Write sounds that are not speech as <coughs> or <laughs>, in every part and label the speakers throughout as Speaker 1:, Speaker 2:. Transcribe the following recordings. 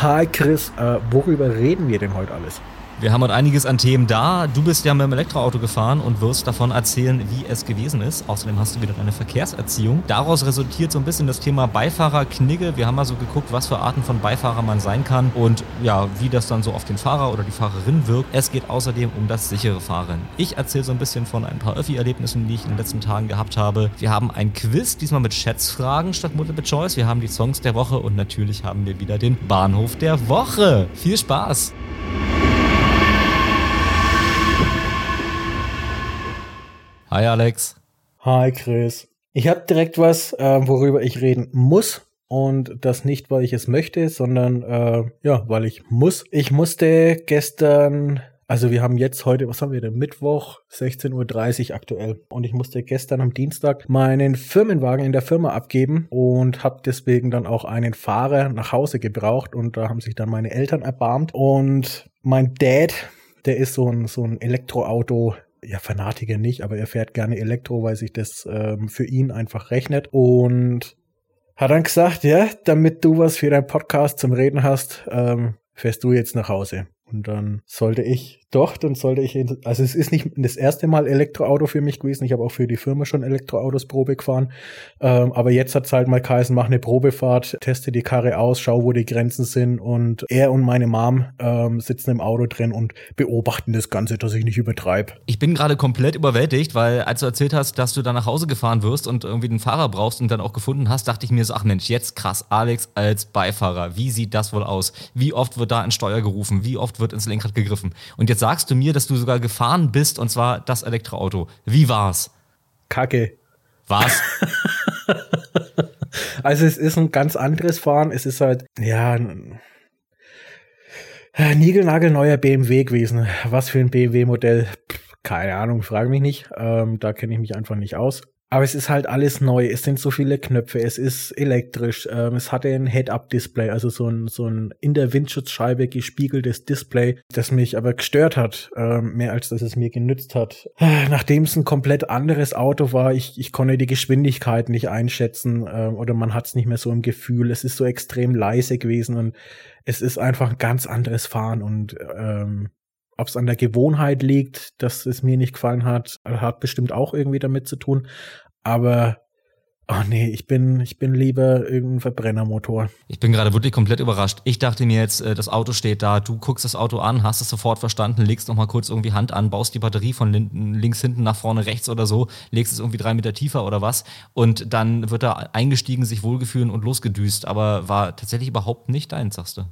Speaker 1: Hi Chris, äh, worüber reden wir denn heute alles?
Speaker 2: Wir haben heute einiges an Themen da. Du bist ja mit dem Elektroauto gefahren und wirst davon erzählen, wie es gewesen ist. Außerdem hast du wieder deine Verkehrserziehung. Daraus resultiert so ein bisschen das Thema Beifahrerknigge. Wir haben mal so geguckt, was für Arten von Beifahrer man sein kann und ja, wie das dann so auf den Fahrer oder die Fahrerin wirkt. Es geht außerdem um das sichere Fahren. Ich erzähle so ein bisschen von ein paar Öffi-Erlebnissen, die ich in den letzten Tagen gehabt habe. Wir haben ein Quiz, diesmal mit Schätzfragen statt Multiple Choice. Wir haben die Songs der Woche und natürlich haben wir wieder den Bahnhof der Woche. Viel Spaß! Hi Alex.
Speaker 1: Hi Chris. Ich habe direkt was, äh, worüber ich reden muss. Und das nicht, weil ich es möchte, sondern äh, ja, weil ich muss. Ich musste gestern, also wir haben jetzt heute, was haben wir denn? Mittwoch, 16.30 Uhr aktuell. Und ich musste gestern am Dienstag meinen Firmenwagen in der Firma abgeben und habe deswegen dann auch einen Fahrer nach Hause gebraucht. Und da haben sich dann meine Eltern erbarmt. Und mein Dad, der ist so ein, so ein Elektroauto ja, Fanatiker nicht, aber er fährt gerne Elektro, weil sich das ähm, für ihn einfach rechnet. Und hat dann gesagt, ja, damit du was für deinen Podcast zum Reden hast, ähm, fährst du jetzt nach Hause. Und dann sollte ich, doch, dann sollte ich, also es ist nicht das erste Mal Elektroauto für mich gewesen. Ich habe auch für die Firma schon Elektroautos Probe gefahren. Ähm, aber jetzt hat es halt mal geheißen, mach eine Probefahrt, teste die Karre aus, schau, wo die Grenzen sind. Und er und meine Mom ähm, sitzen im Auto drin und beobachten das Ganze, dass ich nicht übertreibe.
Speaker 2: Ich bin gerade komplett überwältigt, weil als du erzählt hast, dass du dann nach Hause gefahren wirst und irgendwie einen Fahrer brauchst und dann auch gefunden hast, dachte ich mir so, ach Mensch, jetzt krass, Alex als Beifahrer. Wie sieht das wohl aus? Wie oft wird da ein Steuer gerufen? Wie oft wird ins Lenkrad gegriffen. Und jetzt sagst du mir, dass du sogar gefahren bist und zwar das Elektroauto. Wie war's?
Speaker 1: Kacke.
Speaker 2: Was? <laughs>
Speaker 1: also es ist ein ganz anderes Fahren. Es ist halt, ja, ein niegelnagelneuer BMW gewesen. Was für ein BMW-Modell? Keine Ahnung, frage mich nicht. Ähm, da kenne ich mich einfach nicht aus. Aber es ist halt alles neu. Es sind so viele Knöpfe. Es ist elektrisch. Ähm, es hatte ein Head-Up-Display, also so ein, so ein in der Windschutzscheibe gespiegeltes Display, das mich aber gestört hat, ähm, mehr als dass es mir genützt hat. Nachdem es ein komplett anderes Auto war, ich, ich konnte die Geschwindigkeit nicht einschätzen ähm, oder man hat es nicht mehr so im Gefühl. Es ist so extrem leise gewesen und es ist einfach ein ganz anderes Fahren und ähm, ob es an der Gewohnheit liegt, dass es mir nicht gefallen hat, hat bestimmt auch irgendwie damit zu tun. Aber Oh nee, ich bin, ich bin lieber irgendein Verbrennermotor.
Speaker 2: Ich bin gerade wirklich komplett überrascht. Ich dachte mir jetzt, äh, das Auto steht da, du guckst das Auto an, hast es sofort verstanden, legst nochmal kurz irgendwie Hand an, baust die Batterie von links hinten nach vorne rechts oder so, legst es irgendwie drei Meter tiefer oder was und dann wird er eingestiegen, sich wohlgefühlen und losgedüst, aber war tatsächlich überhaupt nicht dein, sagst du.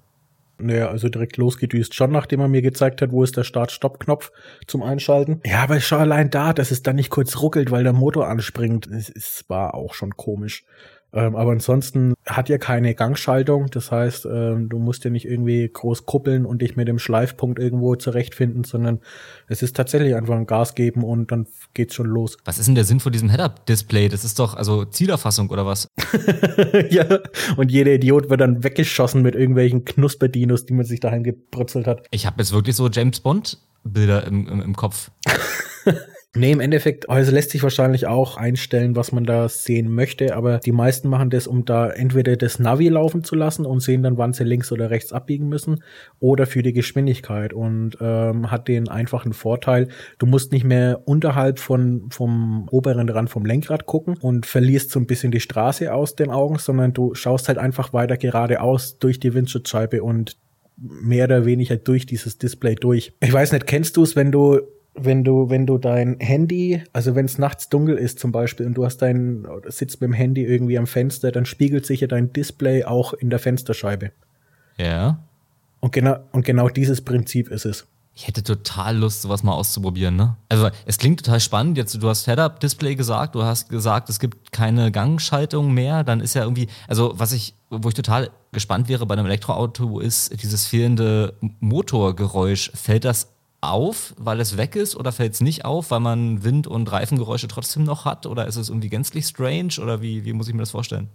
Speaker 1: Naja, also direkt losgedüst. Schon nachdem er mir gezeigt hat, wo ist der Start-Stopp-Knopf zum Einschalten. Ja, aber schon allein da, dass es dann nicht kurz ruckelt, weil der Motor anspringt, es, es war auch schon komisch. Ähm, aber ansonsten hat ja keine Gangschaltung. Das heißt, ähm, du musst ja nicht irgendwie groß kuppeln und dich mit dem Schleifpunkt irgendwo zurechtfinden, sondern es ist tatsächlich einfach ein Gas geben und dann geht's schon los.
Speaker 2: Was ist denn der Sinn von diesem Head-Up-Display? Das ist doch also Zielerfassung oder was? <laughs>
Speaker 1: ja, und jeder Idiot wird dann weggeschossen mit irgendwelchen Knusperdinos, die man sich daheim gebrützelt hat.
Speaker 2: Ich habe jetzt wirklich so James Bond Bilder im, im, im Kopf. <laughs>
Speaker 1: Nee, im Endeffekt, also lässt sich wahrscheinlich auch einstellen, was man da sehen möchte, aber die meisten machen das, um da entweder das Navi laufen zu lassen und sehen dann, wann sie links oder rechts abbiegen müssen oder für die Geschwindigkeit und ähm, hat den einfachen Vorteil, du musst nicht mehr unterhalb von, vom oberen Rand vom Lenkrad gucken und verlierst so ein bisschen die Straße aus den Augen, sondern du schaust halt einfach weiter geradeaus durch die Windschutzscheibe und mehr oder weniger durch dieses Display durch. Ich weiß nicht, kennst du es, wenn du wenn du, wenn du dein Handy, also wenn es nachts dunkel ist zum Beispiel und du hast dein, sitzt mit dem Handy irgendwie am Fenster, dann spiegelt sich ja dein Display auch in der Fensterscheibe.
Speaker 2: Ja.
Speaker 1: Und genau, und genau dieses Prinzip ist es.
Speaker 2: Ich hätte total Lust, sowas mal auszuprobieren, ne? Also, es klingt total spannend. Jetzt, du hast Head-Up-Display gesagt, du hast gesagt, es gibt keine Gangschaltung mehr. Dann ist ja irgendwie, also, was ich, wo ich total gespannt wäre bei einem Elektroauto, ist dieses fehlende Motorgeräusch. Fällt das auf, weil es weg ist oder fällt es nicht auf, weil man Wind- und Reifengeräusche trotzdem noch hat? Oder ist es irgendwie gänzlich strange oder wie, wie muss ich mir das vorstellen?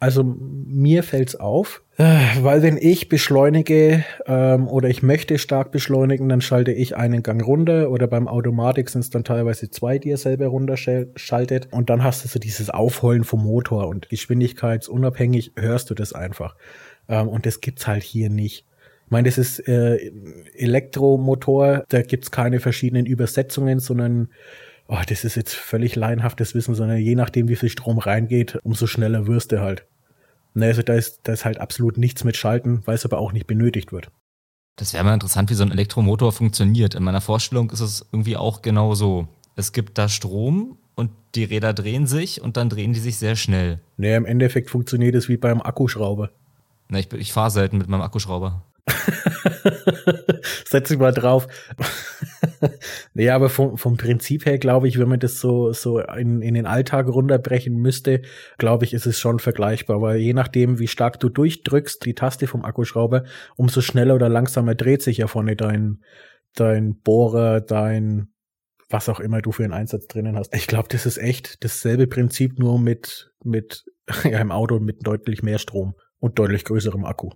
Speaker 1: Also mir fällt's auf, äh, weil wenn ich beschleunige ähm, oder ich möchte stark beschleunigen, dann schalte ich einen Gang runter oder beim Automatik sind es dann teilweise zwei, die er selber runterschaltet und dann hast du so dieses Aufheulen vom Motor und geschwindigkeitsunabhängig hörst du das einfach. Ähm, und das gibt's halt hier nicht. Ich meine, das ist äh, Elektromotor, da gibt's keine verschiedenen Übersetzungen, sondern oh, das ist jetzt völlig laienhaftes Wissen, sondern je nachdem, wie viel Strom reingeht, umso schneller wirst du halt. Ne, also da ist, da ist halt absolut nichts mit Schalten, weil es aber auch nicht benötigt wird.
Speaker 2: Das wäre mal interessant, wie so ein Elektromotor funktioniert. In meiner Vorstellung ist es irgendwie auch genau so. Es gibt da Strom und die Räder drehen sich und dann drehen die sich sehr schnell.
Speaker 1: Ne, im Endeffekt funktioniert es wie beim Akkuschrauber.
Speaker 2: Na, ich, ich fahre selten mit meinem Akkuschrauber. <laughs>
Speaker 1: Setz dich mal drauf. <laughs> ja, aber vom, vom Prinzip her glaube ich, wenn man das so, so in, in den Alltag runterbrechen müsste, glaube ich, ist es schon vergleichbar, weil je nachdem, wie stark du durchdrückst, die Taste vom Akkuschrauber, umso schneller oder langsamer dreht sich ja vorne dein, dein Bohrer, dein, was auch immer du für einen Einsatz drinnen hast. Ich glaube, das ist echt dasselbe Prinzip, nur mit, mit, <laughs> ja, im Auto mit deutlich mehr Strom und deutlich größerem Akku.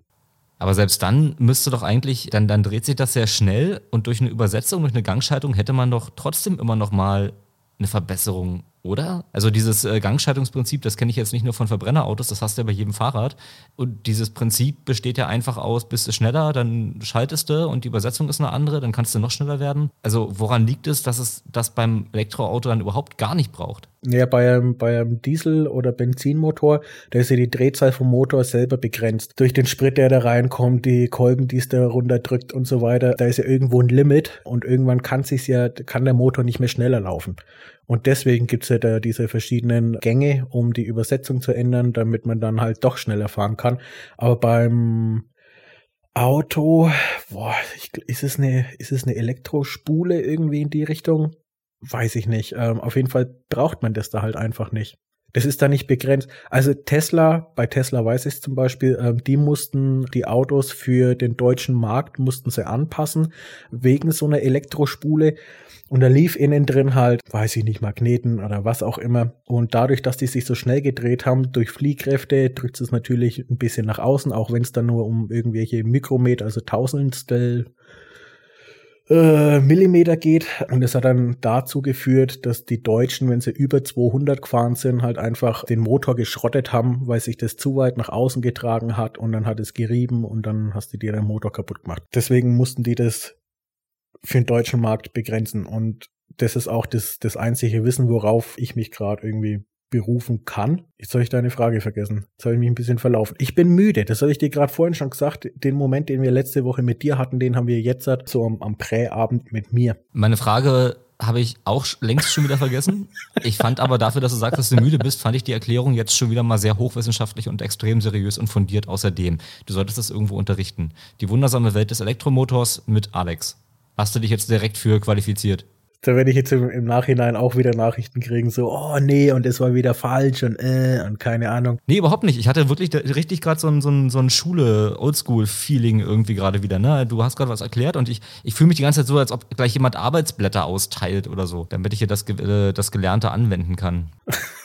Speaker 2: Aber selbst dann müsste doch eigentlich, dann, dann dreht sich das sehr schnell und durch eine Übersetzung, durch eine Gangschaltung hätte man doch trotzdem immer noch mal eine Verbesserung oder? Also dieses äh, Gangschaltungsprinzip, das kenne ich jetzt nicht nur von Verbrennerautos, das hast du ja bei jedem Fahrrad. Und dieses Prinzip besteht ja einfach aus, bist du schneller, dann schaltest du und die Übersetzung ist eine andere, dann kannst du noch schneller werden. Also woran liegt es, dass es das beim Elektroauto dann überhaupt gar nicht braucht?
Speaker 1: Ja, bei einem, bei einem Diesel- oder Benzinmotor, da ist ja die Drehzahl vom Motor selber begrenzt. Durch den Sprit, der da reinkommt, die Kolben, die es da runterdrückt und so weiter, da ist ja irgendwo ein Limit und irgendwann kann sich ja, kann der Motor nicht mehr schneller laufen. Und deswegen gibt's ja da diese verschiedenen Gänge, um die Übersetzung zu ändern, damit man dann halt doch schneller fahren kann. Aber beim Auto, boah, ich, ist es eine, ist es eine Elektrospule irgendwie in die Richtung? Weiß ich nicht. Ähm, auf jeden Fall braucht man das da halt einfach nicht. Das ist da nicht begrenzt. Also Tesla, bei Tesla weiß ich zum Beispiel, ähm, die mussten die Autos für den deutschen Markt mussten sie anpassen wegen so einer Elektrospule. Und da lief innen drin halt, weiß ich nicht, Magneten oder was auch immer. Und dadurch, dass die sich so schnell gedreht haben, durch Fliehkräfte, drückt es natürlich ein bisschen nach außen, auch wenn es dann nur um irgendwelche Mikrometer, also Tausendstel äh, Millimeter geht. Und es hat dann dazu geführt, dass die Deutschen, wenn sie über 200 gefahren sind, halt einfach den Motor geschrottet haben, weil sich das zu weit nach außen getragen hat und dann hat es gerieben und dann hast du dir den Motor kaputt gemacht. Deswegen mussten die das für den deutschen Markt begrenzen. Und das ist auch das, das einzige Wissen, worauf ich mich gerade irgendwie berufen kann. Jetzt habe ich deine Frage vergessen. Jetzt habe ich mich ein bisschen verlaufen. Ich bin müde. Das habe ich dir gerade vorhin schon gesagt. Den Moment, den wir letzte Woche mit dir hatten, den haben wir jetzt so am, am Präabend mit mir.
Speaker 2: Meine Frage habe ich auch längst schon wieder vergessen. Ich fand aber dafür, dass du sagst, dass du müde bist, fand ich die Erklärung jetzt schon wieder mal sehr hochwissenschaftlich und extrem seriös und fundiert außerdem. Du solltest das irgendwo unterrichten. Die wundersame Welt des Elektromotors mit Alex hast du dich jetzt direkt für qualifiziert.
Speaker 1: Da werde ich jetzt im, im, Nachhinein auch wieder Nachrichten kriegen, so, oh nee, und es war wieder falsch und äh, und keine Ahnung.
Speaker 2: Nee, überhaupt nicht. Ich hatte wirklich richtig gerade so ein, so ein, so ein Schule-Oldschool-Feeling irgendwie gerade wieder. Ne? Du hast gerade was erklärt und ich, ich fühle mich die ganze Zeit so, als ob gleich jemand Arbeitsblätter austeilt oder so, damit ich hier das, äh, das Gelernte anwenden kann. <laughs>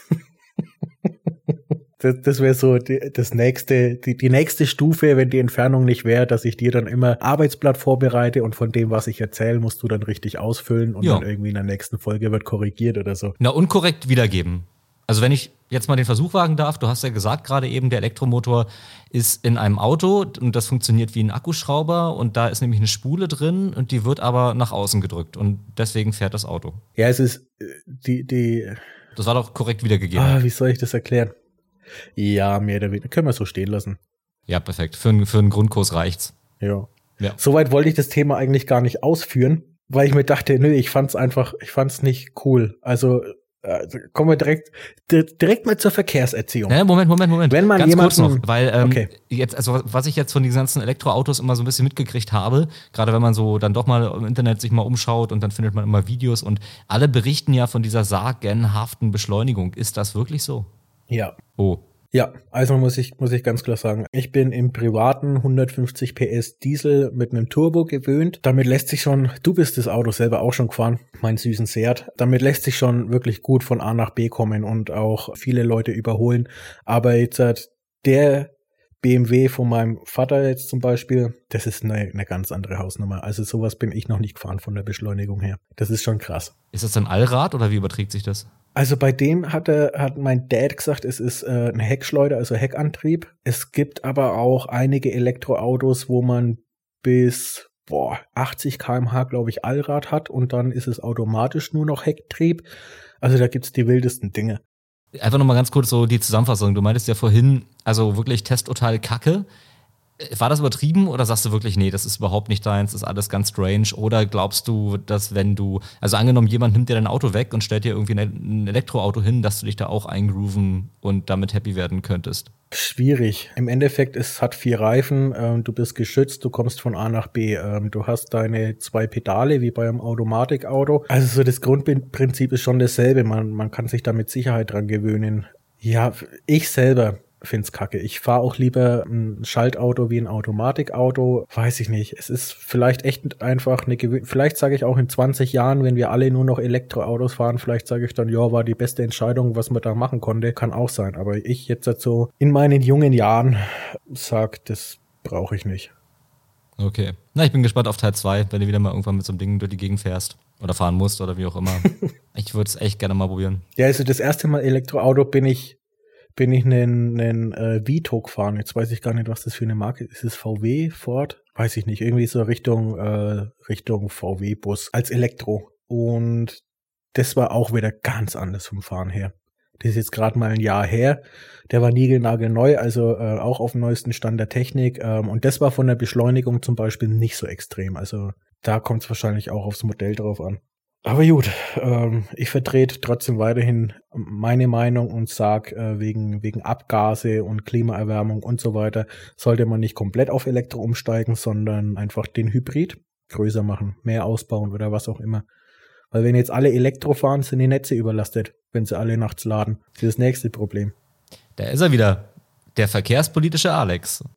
Speaker 1: Das, das wäre so die, das nächste, die, die nächste Stufe, wenn die Entfernung nicht wäre, dass ich dir dann immer Arbeitsblatt vorbereite und von dem, was ich erzähle, musst du dann richtig ausfüllen und ja. dann irgendwie in der nächsten Folge wird korrigiert oder so.
Speaker 2: Na, unkorrekt wiedergeben. Also wenn ich jetzt mal den Versuch wagen darf, du hast ja gesagt gerade eben, der Elektromotor ist in einem Auto und das funktioniert wie ein Akkuschrauber und da ist nämlich eine Spule drin und die wird aber nach außen gedrückt und deswegen fährt das Auto.
Speaker 1: Ja, es ist äh, die, die.
Speaker 2: Das war doch korrekt wiedergegeben.
Speaker 1: Ah, wie soll ich das erklären? Ja, mehr oder weniger. Können wir so stehen lassen.
Speaker 2: Ja, perfekt. Für, für einen Grundkurs reicht's.
Speaker 1: Ja. ja. Soweit wollte ich das Thema eigentlich gar nicht ausführen, weil ich mir dachte, nö, ich fand's einfach, ich fand's nicht cool. Also, also kommen wir direkt direkt mal zur Verkehrserziehung.
Speaker 2: Ja, Moment, Moment, Moment.
Speaker 1: Wenn man
Speaker 2: Ganz kurz noch, weil ähm, okay. jetzt also was ich jetzt von diesen ganzen Elektroautos immer so ein bisschen mitgekriegt habe, gerade wenn man so dann doch mal im Internet sich mal umschaut und dann findet man immer Videos und alle berichten ja von dieser sagenhaften Beschleunigung. Ist das wirklich so?
Speaker 1: Ja.
Speaker 2: Oh.
Speaker 1: Ja, also muss ich, muss ich ganz klar sagen, ich bin im privaten 150 PS Diesel mit einem Turbo gewöhnt. Damit lässt sich schon, du bist das Auto selber auch schon gefahren, mein süßen Seat. Damit lässt sich schon wirklich gut von A nach B kommen und auch viele Leute überholen. Aber jetzt hat der BMW von meinem Vater jetzt zum Beispiel, das ist eine, eine ganz andere Hausnummer. Also sowas bin ich noch nicht gefahren von der Beschleunigung her. Das ist schon krass.
Speaker 2: Ist das ein Allrad oder wie überträgt sich das?
Speaker 1: Also bei dem hat, er, hat mein Dad gesagt, es ist äh, ein Heckschleuder, also Heckantrieb. Es gibt aber auch einige Elektroautos, wo man bis boah, 80 kmh, glaube ich, Allrad hat und dann ist es automatisch nur noch Hecktrieb. Also da gibt's die wildesten Dinge.
Speaker 2: Einfach nochmal ganz kurz so die Zusammenfassung. Du meintest ja vorhin, also wirklich Testtotal Kacke. War das übertrieben oder sagst du wirklich, nee, das ist überhaupt nicht deins, das ist alles ganz strange? Oder glaubst du, dass wenn du, also angenommen, jemand nimmt dir dein Auto weg und stellt dir irgendwie ein Elektroauto hin, dass du dich da auch eingrooven und damit happy werden könntest?
Speaker 1: Schwierig. Im Endeffekt, es hat vier Reifen, ähm, du bist geschützt, du kommst von A nach B. Ähm, du hast deine zwei Pedale wie bei einem Automatikauto. Also so das Grundprinzip ist schon dasselbe. Man, man kann sich da mit Sicherheit dran gewöhnen. Ja, ich selber find's kacke. Ich fahre auch lieber ein Schaltauto wie ein Automatikauto. Weiß ich nicht. Es ist vielleicht echt einfach eine Gewöhnung. Vielleicht sage ich auch in 20 Jahren, wenn wir alle nur noch Elektroautos fahren, vielleicht sage ich dann, ja, war die beste Entscheidung, was man da machen konnte. Kann auch sein. Aber ich jetzt so in meinen jungen Jahren sag, das brauche ich nicht.
Speaker 2: Okay. Na, ich bin gespannt auf Teil 2, wenn du wieder mal irgendwann mit so einem Ding durch die Gegend fährst. Oder fahren musst oder wie auch immer. <laughs> ich würde es echt gerne mal probieren.
Speaker 1: Ja, also das erste Mal Elektroauto bin ich bin ich einen, einen äh, Vito gefahren. Jetzt weiß ich gar nicht, was das für eine Marke ist. Ist es VW, Ford? Weiß ich nicht. Irgendwie so Richtung, äh, Richtung VW-Bus als Elektro. Und das war auch wieder ganz anders vom Fahren her. Das ist jetzt gerade mal ein Jahr her. Der war niegelnagelneu, also äh, auch auf dem neuesten Stand der Technik. Ähm, und das war von der Beschleunigung zum Beispiel nicht so extrem. Also da kommt es wahrscheinlich auch aufs Modell drauf an. Aber gut, ähm, ich vertrete trotzdem weiterhin meine Meinung und sag äh, wegen wegen Abgase und Klimaerwärmung und so weiter sollte man nicht komplett auf Elektro umsteigen, sondern einfach den Hybrid größer machen, mehr ausbauen oder was auch immer. Weil wenn jetzt alle Elektro fahren, sind die Netze überlastet, wenn sie alle nachts laden. Das ist das nächste Problem.
Speaker 2: Da ist er wieder, der verkehrspolitische Alex. <coughs>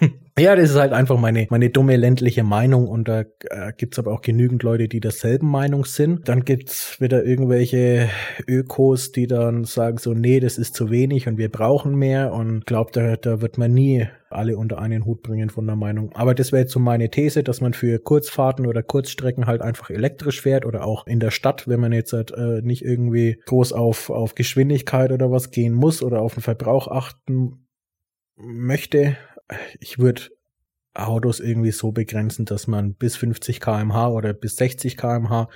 Speaker 2: <coughs> <coughs>
Speaker 1: Ja, das ist halt einfach meine, meine dumme ländliche Meinung und da äh, gibt's aber auch genügend Leute, die derselben Meinung sind. Dann gibt's wieder irgendwelche Ökos, die dann sagen so, nee, das ist zu wenig und wir brauchen mehr und glaubt, da, da wird man nie alle unter einen Hut bringen von der Meinung. Aber das wäre jetzt so meine These, dass man für Kurzfahrten oder Kurzstrecken halt einfach elektrisch fährt oder auch in der Stadt, wenn man jetzt halt, äh, nicht irgendwie groß auf, auf Geschwindigkeit oder was gehen muss oder auf den Verbrauch achten möchte, ich würde Autos irgendwie so begrenzen, dass man bis 50 kmh oder bis 60 kmh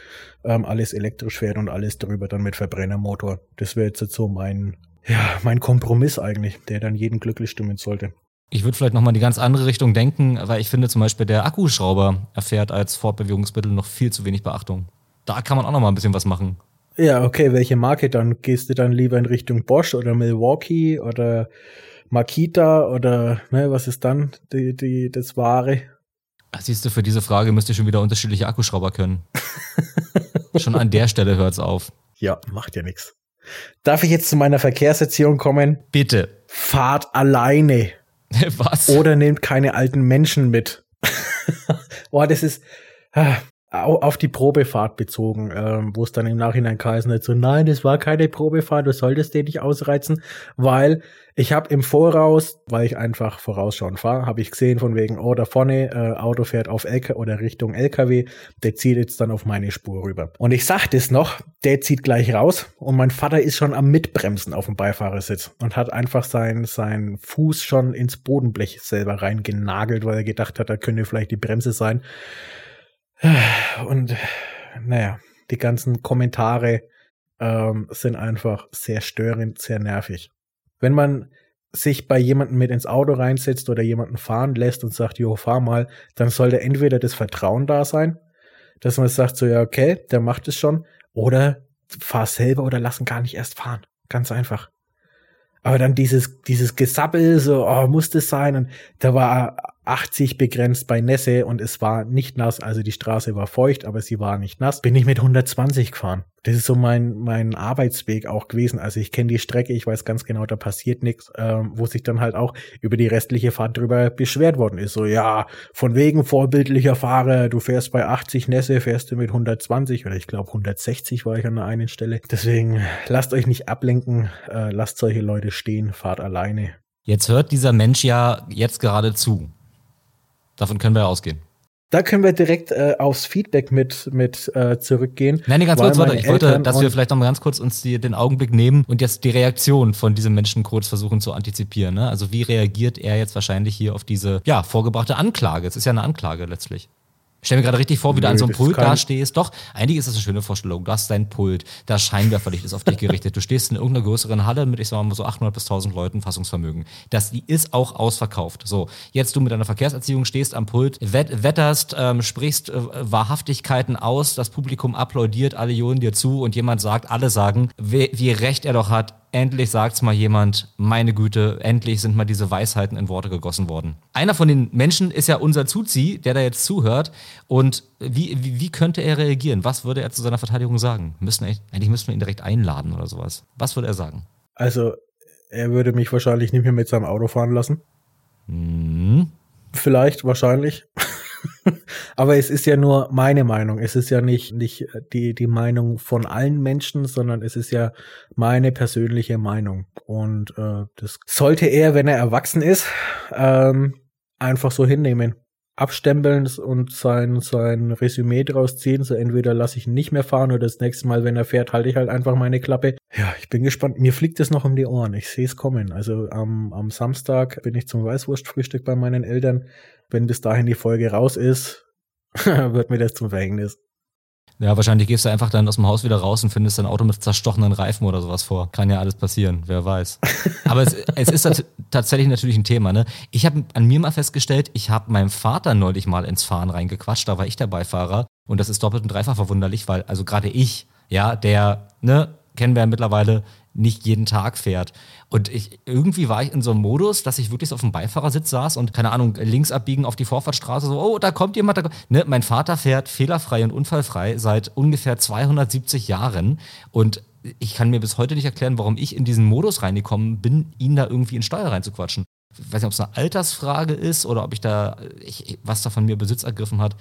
Speaker 1: ähm, alles elektrisch fährt und alles darüber dann mit Verbrennermotor. Das wäre jetzt so mein, ja, mein Kompromiss eigentlich, der dann jeden glücklich stimmen sollte.
Speaker 2: Ich würde vielleicht nochmal in die ganz andere Richtung denken, weil ich finde zum Beispiel der Akkuschrauber erfährt als Fortbewegungsmittel noch viel zu wenig Beachtung. Da kann man auch nochmal ein bisschen was machen.
Speaker 1: Ja, okay, welche Marke dann? Gehst du dann lieber in Richtung Bosch oder Milwaukee oder Makita oder ne, was ist dann die, die, das Wahre?
Speaker 2: Siehst du, für diese Frage müsst ihr schon wieder unterschiedliche Akkuschrauber können. <laughs> schon an der Stelle hört's auf.
Speaker 1: Ja, macht ja nichts. Darf ich jetzt zu meiner Verkehrserziehung kommen?
Speaker 2: Bitte.
Speaker 1: Fahrt alleine. <laughs>
Speaker 2: Was?
Speaker 1: Oder nehmt keine alten Menschen mit. <laughs> Boah, das ist, ah, auf die Probefahrt bezogen, ähm, wo es dann im Nachhinein geheißen hat, so nein, es war keine Probefahrt, du solltest den nicht ausreizen, weil ich habe im Voraus, weil ich einfach vorausschauend fahre, habe ich gesehen von wegen, oh, da vorne äh, Auto fährt auf LK oder Richtung LKW, der zieht jetzt dann auf meine Spur rüber. Und ich sag das noch, der zieht gleich raus und mein Vater ist schon am Mitbremsen auf dem Beifahrersitz und hat einfach sein, sein Fuß schon ins Bodenblech selber reingenagelt, weil er gedacht hat, da könnte vielleicht die Bremse sein. Und naja, die ganzen Kommentare ähm, sind einfach sehr störend, sehr nervig. Wenn man sich bei jemandem mit ins Auto reinsetzt oder jemanden fahren lässt und sagt, jo, fahr mal, dann sollte entweder das Vertrauen da sein, dass man sagt, so, ja, okay, der macht es schon, oder fahr selber oder lassen gar nicht erst fahren. Ganz einfach. Aber dann dieses, dieses Gesappel, so, oh, muss das sein? Und da war 80 begrenzt bei Nässe und es war nicht nass, also die Straße war feucht, aber sie war nicht nass, bin ich mit 120 gefahren. Das ist so mein, mein Arbeitsweg auch gewesen. Also ich kenne die Strecke, ich weiß ganz genau, da passiert nichts, ähm, wo sich dann halt auch über die restliche Fahrt drüber beschwert worden ist. So, ja, von wegen vorbildlicher Fahrer, du fährst bei 80 Nässe, fährst du mit 120 oder ich glaube 160 war ich an der einen Stelle. Deswegen lasst euch nicht ablenken, äh, lasst solche Leute stehen, fahrt alleine.
Speaker 2: Jetzt hört dieser Mensch ja jetzt gerade zu. Davon können wir ausgehen.
Speaker 1: da können wir direkt äh, aufs Feedback mit, mit äh, zurückgehen.
Speaker 2: Nein, nee, ganz kurz, warte. Ich wollte, dass wir vielleicht noch mal ganz kurz uns die, den Augenblick nehmen und jetzt die Reaktion von diesem Menschen kurz versuchen zu antizipieren. Ne? Also wie reagiert er jetzt wahrscheinlich hier auf diese ja, vorgebrachte Anklage? Es ist ja eine Anklage letztlich. Ich stell mir gerade richtig vor, wie du an so einem Pult da stehst. Doch, eigentlich ist das eine schöne Vorstellung. Du hast dein Pult, das Scheinwerferlicht ist auf dich gerichtet. Du stehst in irgendeiner größeren Halle mit, ich sag mal, so 800 bis 1000 Leuten Fassungsvermögen. Das die ist auch ausverkauft. So, jetzt du mit deiner Verkehrserziehung stehst am Pult, wett, wetterst, ähm, sprichst äh, Wahrhaftigkeiten aus, das Publikum applaudiert, alle johlen dir zu und jemand sagt, alle sagen, wie, wie recht er doch hat, endlich sagt's mal jemand, meine Güte, endlich sind mal diese Weisheiten in Worte gegossen worden. Einer von den Menschen ist ja unser Zuzi, der da jetzt zuhört. Und wie, wie, wie könnte er reagieren? Was würde er zu seiner Verteidigung sagen? Müssen, eigentlich müssten wir ihn direkt einladen oder sowas. Was würde er sagen?
Speaker 1: Also, er würde mich wahrscheinlich nicht mehr mit seinem Auto fahren lassen. Hm. Vielleicht, wahrscheinlich. <laughs> Aber es ist ja nur meine Meinung. Es ist ja nicht, nicht die, die Meinung von allen Menschen, sondern es ist ja meine persönliche Meinung. Und äh, das sollte er, wenn er erwachsen ist, ähm, einfach so hinnehmen. Abstempeln und sein, sein Resümee draus ziehen. So entweder lasse ich ihn nicht mehr fahren oder das nächste Mal, wenn er fährt, halte ich halt einfach meine Klappe. Ja, ich bin gespannt. Mir fliegt es noch um die Ohren. Ich sehe es kommen. Also am, am Samstag bin ich zum Weißwurstfrühstück bei meinen Eltern wenn bis dahin die Folge raus ist, <laughs> wird mir das zum Verhängnis.
Speaker 2: Ja, wahrscheinlich gehst du einfach dann aus dem Haus wieder raus und findest dein Auto mit zerstochenen Reifen oder sowas vor. Kann ja alles passieren, wer weiß. <laughs> Aber es, es ist tatsächlich natürlich ein Thema. Ne? Ich habe an mir mal festgestellt, ich habe meinem Vater neulich mal ins Fahren reingequatscht, da war ich der Beifahrer. Und das ist doppelt und dreifach verwunderlich, weil also gerade ich, ja, der, ne, kennen wir ja mittlerweile, nicht jeden Tag fährt. Und ich, irgendwie war ich in so einem Modus, dass ich wirklich so auf dem Beifahrersitz saß und, keine Ahnung, links abbiegen auf die Vorfahrtsstraße, so, oh, da kommt jemand. Da kommt. Ne, mein Vater fährt fehlerfrei und unfallfrei seit ungefähr 270 Jahren und ich kann mir bis heute nicht erklären, warum ich in diesen Modus reingekommen bin, ihn da irgendwie in Steuer reinzuquatschen. Ich weiß nicht, ob es eine Altersfrage ist oder ob ich da, ich, was da von mir Besitz ergriffen hat.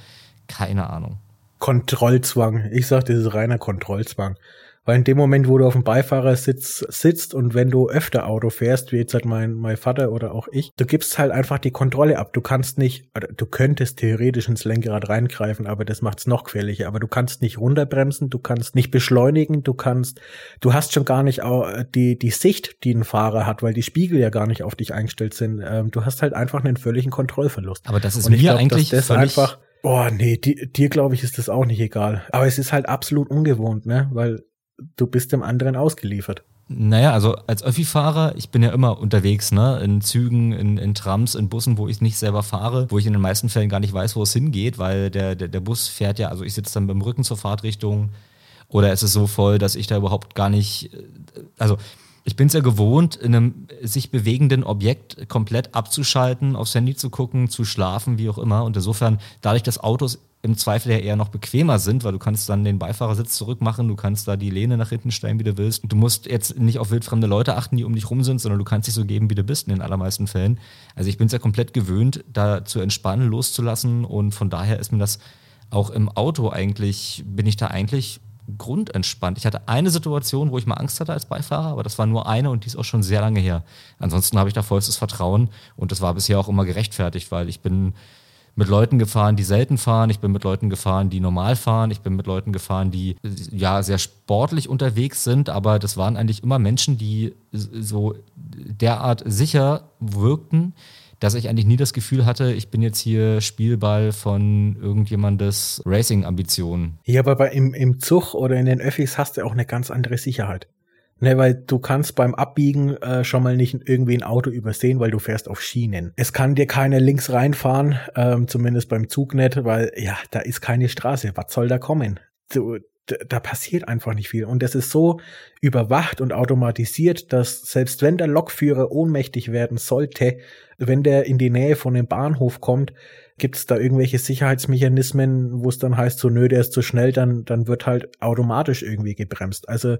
Speaker 2: Keine Ahnung.
Speaker 1: Kontrollzwang. Ich sag, das ist reiner Kontrollzwang. Weil in dem Moment, wo du auf dem Beifahrersitz sitzt und wenn du öfter Auto fährst, wie jetzt halt mein, mein Vater oder auch ich, du gibst halt einfach die Kontrolle ab. Du kannst nicht, du könntest theoretisch ins Lenkrad reingreifen, aber das macht's noch gefährlicher. Aber du kannst nicht runterbremsen, du kannst nicht beschleunigen, du kannst, du hast schon gar nicht die, die Sicht, die ein Fahrer hat, weil die Spiegel ja gar nicht auf dich eingestellt sind. Ähm, du hast halt einfach einen völligen Kontrollverlust.
Speaker 2: Aber das ist mir glaub, eigentlich
Speaker 1: das einfach Oh, nee, die, dir glaube ich ist das auch nicht egal. Aber es ist halt absolut ungewohnt, ne? Weil du bist dem anderen ausgeliefert.
Speaker 2: Naja, also als Öffi-Fahrer, ich bin ja immer unterwegs, ne? In Zügen, in, in Trams, in Bussen, wo ich nicht selber fahre, wo ich in den meisten Fällen gar nicht weiß, wo es hingeht, weil der, der, der Bus fährt ja, also ich sitze dann beim Rücken zur Fahrtrichtung oder es ist so voll, dass ich da überhaupt gar nicht, also ich bin es ja gewohnt, in einem sich bewegenden Objekt komplett abzuschalten, aufs Handy zu gucken, zu schlafen, wie auch immer. Und insofern, dadurch, dass Autos im Zweifel ja eher noch bequemer sind, weil du kannst dann den Beifahrersitz zurückmachen, du kannst da die Lehne nach hinten stellen, wie du willst. Du musst jetzt nicht auf wildfremde Leute achten, die um dich rum sind, sondern du kannst dich so geben, wie du bist in den allermeisten Fällen. Also ich bin es ja komplett gewöhnt, da zu entspannen, loszulassen und von daher ist mir das auch im Auto eigentlich, bin ich da eigentlich grundentspannt. Ich hatte eine Situation, wo ich mal Angst hatte als Beifahrer, aber das war nur eine und die ist auch schon sehr lange her. Ansonsten habe ich da vollstes Vertrauen und das war bisher auch immer gerechtfertigt, weil ich bin mit Leuten gefahren, die selten fahren. Ich bin mit Leuten gefahren, die normal fahren. Ich bin mit Leuten gefahren, die ja sehr sportlich unterwegs sind. Aber das waren eigentlich immer Menschen, die so derart sicher wirkten, dass ich eigentlich nie das Gefühl hatte, ich bin jetzt hier Spielball von irgendjemandes Racing-Ambitionen.
Speaker 1: Ja, aber bei, im, im Zug oder in den Öffis hast du auch eine ganz andere Sicherheit. Ne, weil du kannst beim Abbiegen äh, schon mal nicht irgendwie ein Auto übersehen, weil du fährst auf Schienen. Es kann dir keiner links reinfahren, ähm, zumindest beim Zug nicht, weil ja, da ist keine Straße. Was soll da kommen? Du, da passiert einfach nicht viel. Und das ist so überwacht und automatisiert, dass selbst wenn der Lokführer ohnmächtig werden sollte, wenn der in die Nähe von dem Bahnhof kommt, gibt es da irgendwelche Sicherheitsmechanismen, wo es dann heißt, so nö, der ist zu schnell, dann, dann wird halt automatisch irgendwie gebremst. Also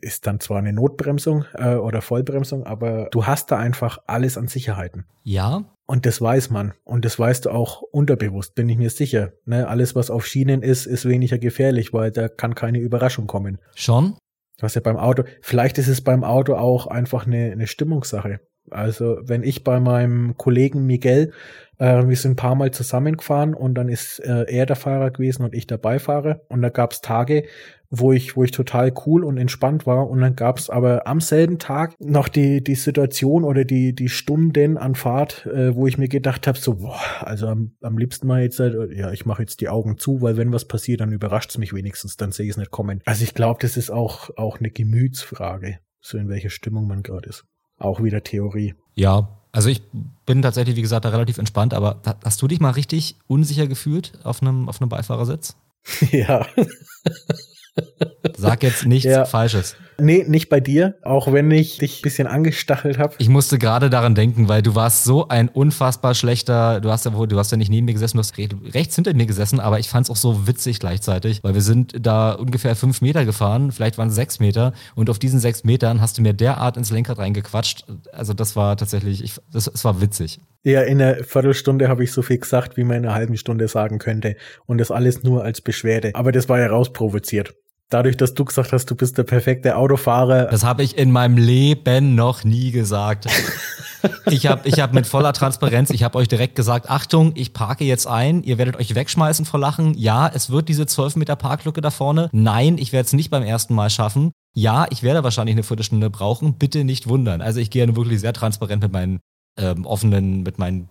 Speaker 1: ist dann zwar eine Notbremsung äh, oder Vollbremsung, aber du hast da einfach alles an Sicherheiten.
Speaker 2: Ja.
Speaker 1: Und das weiß man. Und das weißt du auch unterbewusst, bin ich mir sicher. Ne? Alles, was auf Schienen ist, ist weniger gefährlich, weil da kann keine Überraschung kommen.
Speaker 2: Schon?
Speaker 1: Was ja beim Auto, vielleicht ist es beim Auto auch einfach eine, eine Stimmungssache. Also wenn ich bei meinem Kollegen Miguel, äh, wir sind ein paar Mal zusammengefahren und dann ist äh, er der Fahrer gewesen und ich der Beifahrer. Und da gab es Tage, wo ich, wo ich total cool und entspannt war. Und dann gab es aber am selben Tag noch die, die Situation oder die, die Stunden an Fahrt, äh, wo ich mir gedacht habe, so, boah, also am, am liebsten mal jetzt, äh, ja, ich mache jetzt die Augen zu, weil wenn was passiert, dann überrascht es mich wenigstens, dann sehe ich es nicht kommen. Also ich glaube, das ist auch, auch eine Gemütsfrage, so in welcher Stimmung man gerade ist. Auch wieder Theorie.
Speaker 2: Ja, also ich bin tatsächlich, wie gesagt, da relativ entspannt, aber hast du dich mal richtig unsicher gefühlt auf einem, auf einem Beifahrersitz? <laughs>
Speaker 1: ja.
Speaker 2: Sag jetzt nichts ja. Falsches.
Speaker 1: Nee, nicht bei dir, auch wenn ich dich ein bisschen angestachelt habe.
Speaker 2: Ich musste gerade daran denken, weil du warst so ein unfassbar schlechter, du hast ja du hast ja nicht neben mir gesessen, du hast rechts hinter mir gesessen, aber ich fand es auch so witzig gleichzeitig, weil wir sind da ungefähr fünf Meter gefahren, vielleicht waren es sechs Meter und auf diesen sechs Metern hast du mir derart ins Lenkrad reingequatscht. Also das war tatsächlich, ich, das, das war witzig.
Speaker 1: Ja, in einer Viertelstunde habe ich so viel gesagt, wie man in einer halben Stunde sagen könnte. Und das alles nur als Beschwerde. Aber das war ja rausprovoziert dadurch, dass du gesagt hast, du bist der perfekte Autofahrer.
Speaker 2: Das habe ich in meinem Leben noch nie gesagt. ich habe ich hab mit voller Transparenz, ich habe euch direkt gesagt, Achtung, ich parke jetzt ein, ihr werdet euch wegschmeißen vor Lachen. Ja, es wird diese 12 Meter Parklücke da vorne. Nein, ich werde es nicht beim ersten Mal schaffen. Ja, ich werde wahrscheinlich eine Viertelstunde brauchen. Bitte nicht wundern. Also ich gehe wirklich sehr transparent mit meinen ähm, offenen, mit meinen,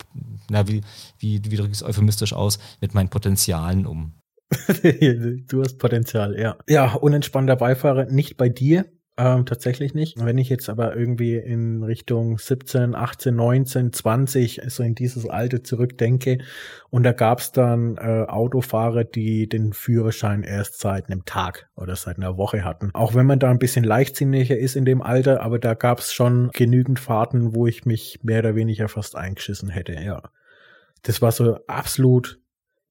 Speaker 2: na, wie, wie, wie drücke ich es euphemistisch aus, mit meinen Potenzialen um. <laughs>
Speaker 1: du hast Potenzial, ja. Ja, unentspannter Beifahrer, nicht bei dir. Ähm, tatsächlich nicht. Wenn ich jetzt aber irgendwie in Richtung 17, 18, 19, 20, so in dieses Alter zurückdenke und da gab's dann äh, Autofahrer, die den Führerschein erst seit einem Tag oder seit einer Woche hatten. Auch wenn man da ein bisschen leichtsinniger ist in dem Alter, aber da gab's schon genügend Fahrten, wo ich mich mehr oder weniger fast eingeschissen hätte, ja. Das war so absolut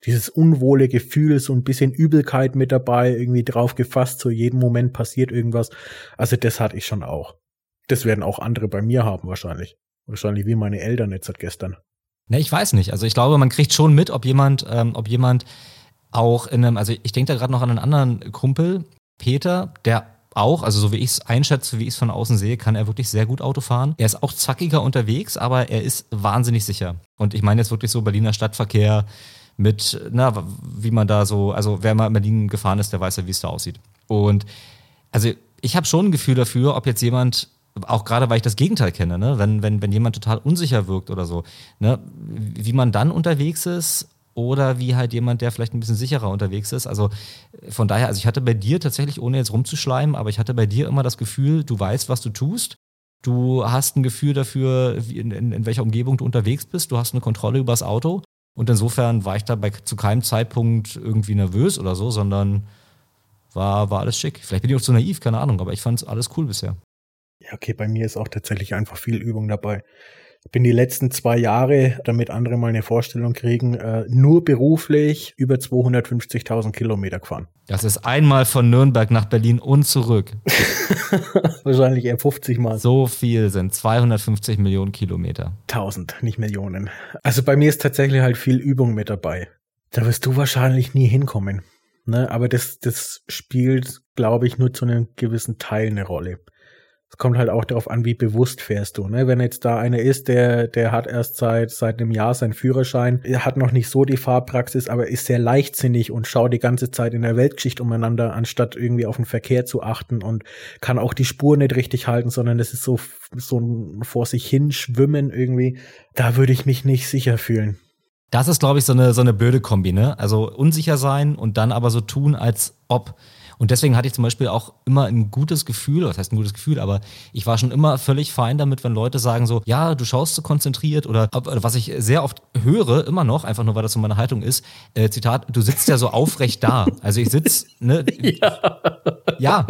Speaker 1: dieses unwohle Gefühl, so ein bisschen Übelkeit mit dabei, irgendwie drauf gefasst, so jeden Moment passiert irgendwas. Also das hatte ich schon auch. Das werden auch andere bei mir haben wahrscheinlich. Wahrscheinlich wie meine Eltern jetzt seit gestern.
Speaker 2: Ne, ich weiß nicht. Also ich glaube, man kriegt schon mit, ob jemand, ähm, ob jemand auch in einem, also ich denke da gerade noch an einen anderen Kumpel, Peter, der auch, also so wie ich es einschätze, wie ich es von außen sehe, kann er wirklich sehr gut Auto fahren. Er ist auch zackiger unterwegs, aber er ist wahnsinnig sicher. Und ich meine jetzt wirklich so Berliner Stadtverkehr, mit, na, wie man da so, also wer mal in Berlin gefahren ist, der weiß ja, wie es da aussieht. Und also ich habe schon ein Gefühl dafür, ob jetzt jemand, auch gerade weil ich das Gegenteil kenne, ne, wenn, wenn, wenn jemand total unsicher wirkt oder so, ne, wie man dann unterwegs ist oder wie halt jemand, der vielleicht ein bisschen sicherer unterwegs ist. Also von daher, also ich hatte bei dir tatsächlich, ohne jetzt rumzuschleimen, aber ich hatte bei dir immer das Gefühl, du weißt, was du tust. Du hast ein Gefühl dafür, in, in, in welcher Umgebung du unterwegs bist. Du hast eine Kontrolle über das Auto. Und insofern war ich da bei, zu keinem Zeitpunkt irgendwie nervös oder so, sondern war, war alles schick. Vielleicht bin ich auch zu naiv, keine Ahnung, aber ich fand es alles cool bisher.
Speaker 1: Ja, okay, bei mir ist auch tatsächlich einfach viel Übung dabei bin die letzten zwei Jahre, damit andere mal eine Vorstellung kriegen, äh, nur beruflich über 250.000 Kilometer gefahren.
Speaker 2: Das ist einmal von Nürnberg nach Berlin und zurück. <laughs>
Speaker 1: Wahrscheinlich eher 50 Mal.
Speaker 2: So viel sind 250 Millionen Kilometer.
Speaker 1: 1000, nicht Millionen. Also bei mir ist tatsächlich halt viel Übung mit dabei. Da wirst du wahrscheinlich nie hinkommen. Ne? Aber das, das spielt, glaube ich, nur zu einem gewissen Teil eine Rolle es kommt halt auch darauf an, wie bewusst fährst du. Ne? Wenn jetzt da einer ist, der, der hat erst seit, seit einem Jahr seinen Führerschein, er hat noch nicht so die Fahrpraxis, aber ist sehr leichtsinnig und schaut die ganze Zeit in der Weltgeschichte umeinander, anstatt irgendwie auf den Verkehr zu achten und kann auch die Spur nicht richtig halten, sondern das ist so, so ein vor sich hin schwimmen irgendwie. Da würde ich mich nicht sicher fühlen.
Speaker 2: Das ist, glaube ich, so eine, so eine blöde Kombi, ne? Also unsicher sein und dann aber so tun, als ob. Und deswegen hatte ich zum Beispiel auch immer ein gutes Gefühl, was heißt ein gutes Gefühl, aber ich war schon immer völlig fein damit, wenn Leute sagen so, ja, du schaust so konzentriert oder, was ich sehr oft höre, immer noch, einfach nur weil das so meine Haltung ist, äh, Zitat, du sitzt ja so aufrecht da. Also ich sitze, ne? <laughs> Ja. ja.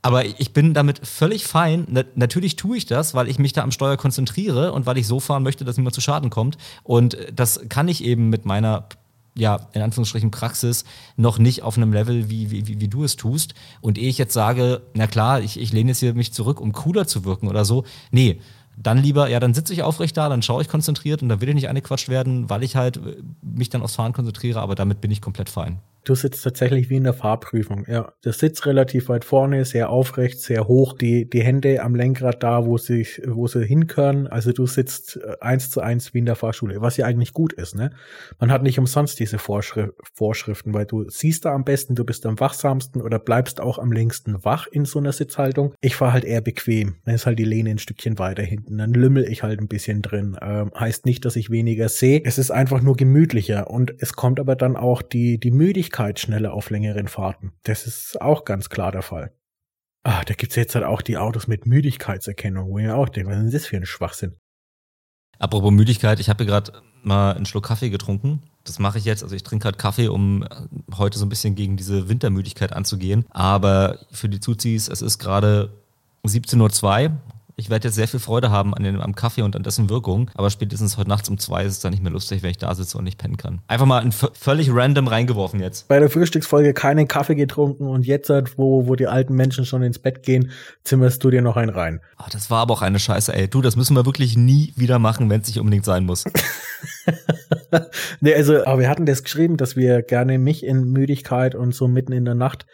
Speaker 2: Aber ich bin damit völlig fein. natürlich tue ich das, weil ich mich da am Steuer konzentriere und weil ich so fahren möchte, dass niemand zu Schaden kommt. Und das kann ich eben mit meiner ja, in Anführungsstrichen Praxis noch nicht auf einem Level, wie, wie, wie du es tust. Und ehe ich jetzt sage, na klar, ich, ich lehne jetzt hier mich zurück, um cooler zu wirken oder so, nee, dann lieber, ja, dann sitze ich aufrecht da, dann schaue ich konzentriert und dann will ich nicht angequatscht werden, weil ich halt äh, mich dann aufs Fahren konzentriere, aber damit bin ich komplett fein.
Speaker 1: Du sitzt tatsächlich wie in der Fahrprüfung. Ja, der Sitz relativ weit vorne, sehr aufrecht, sehr hoch, die, die Hände am Lenkrad da, wo sie, wo sie hinkören. Also du sitzt äh, eins zu eins wie in der Fahrschule, was ja eigentlich gut ist, ne? Man hat nicht umsonst diese Vorschrif Vorschriften, weil du siehst da am besten, du bist am wachsamsten oder bleibst auch am längsten wach in so einer Sitzhaltung. Ich fahre halt eher bequem. Dann ist halt die Lehne ein Stückchen weiter hinten. Dann lümmel ich halt ein bisschen drin. Ähm, heißt nicht, dass ich weniger sehe. Es ist einfach nur gemütlicher und es kommt aber dann auch die, die Müdigkeit schneller auf längeren Fahrten. Das ist auch ganz klar der Fall. Ah, da gibt's jetzt halt auch die Autos mit Müdigkeitserkennung, wo ich mir auch denke, was ist das für ein Schwachsinn?
Speaker 2: Apropos Müdigkeit, ich habe gerade mal einen Schluck Kaffee getrunken. Das mache ich jetzt. Also ich trinke halt Kaffee, um heute so ein bisschen gegen diese Wintermüdigkeit anzugehen. Aber für die Zuzis, es ist gerade 17.02 Uhr ich werde jetzt sehr viel Freude haben an dem, am Kaffee und an dessen Wirkung, aber spätestens heute nachts um zwei ist es dann nicht mehr lustig, wenn ich da sitze und nicht pennen kann. Einfach mal völlig random reingeworfen jetzt.
Speaker 1: Bei der Frühstücksfolge keinen Kaffee getrunken und jetzt, wo, wo die alten Menschen schon ins Bett gehen, zimmerst du dir noch einen rein.
Speaker 2: Oh, das war aber auch eine Scheiße, ey. Du, das müssen wir wirklich nie wieder machen, wenn es nicht unbedingt sein muss. <laughs>
Speaker 1: nee, also, aber wir hatten das geschrieben, dass wir gerne mich in Müdigkeit und so mitten in der Nacht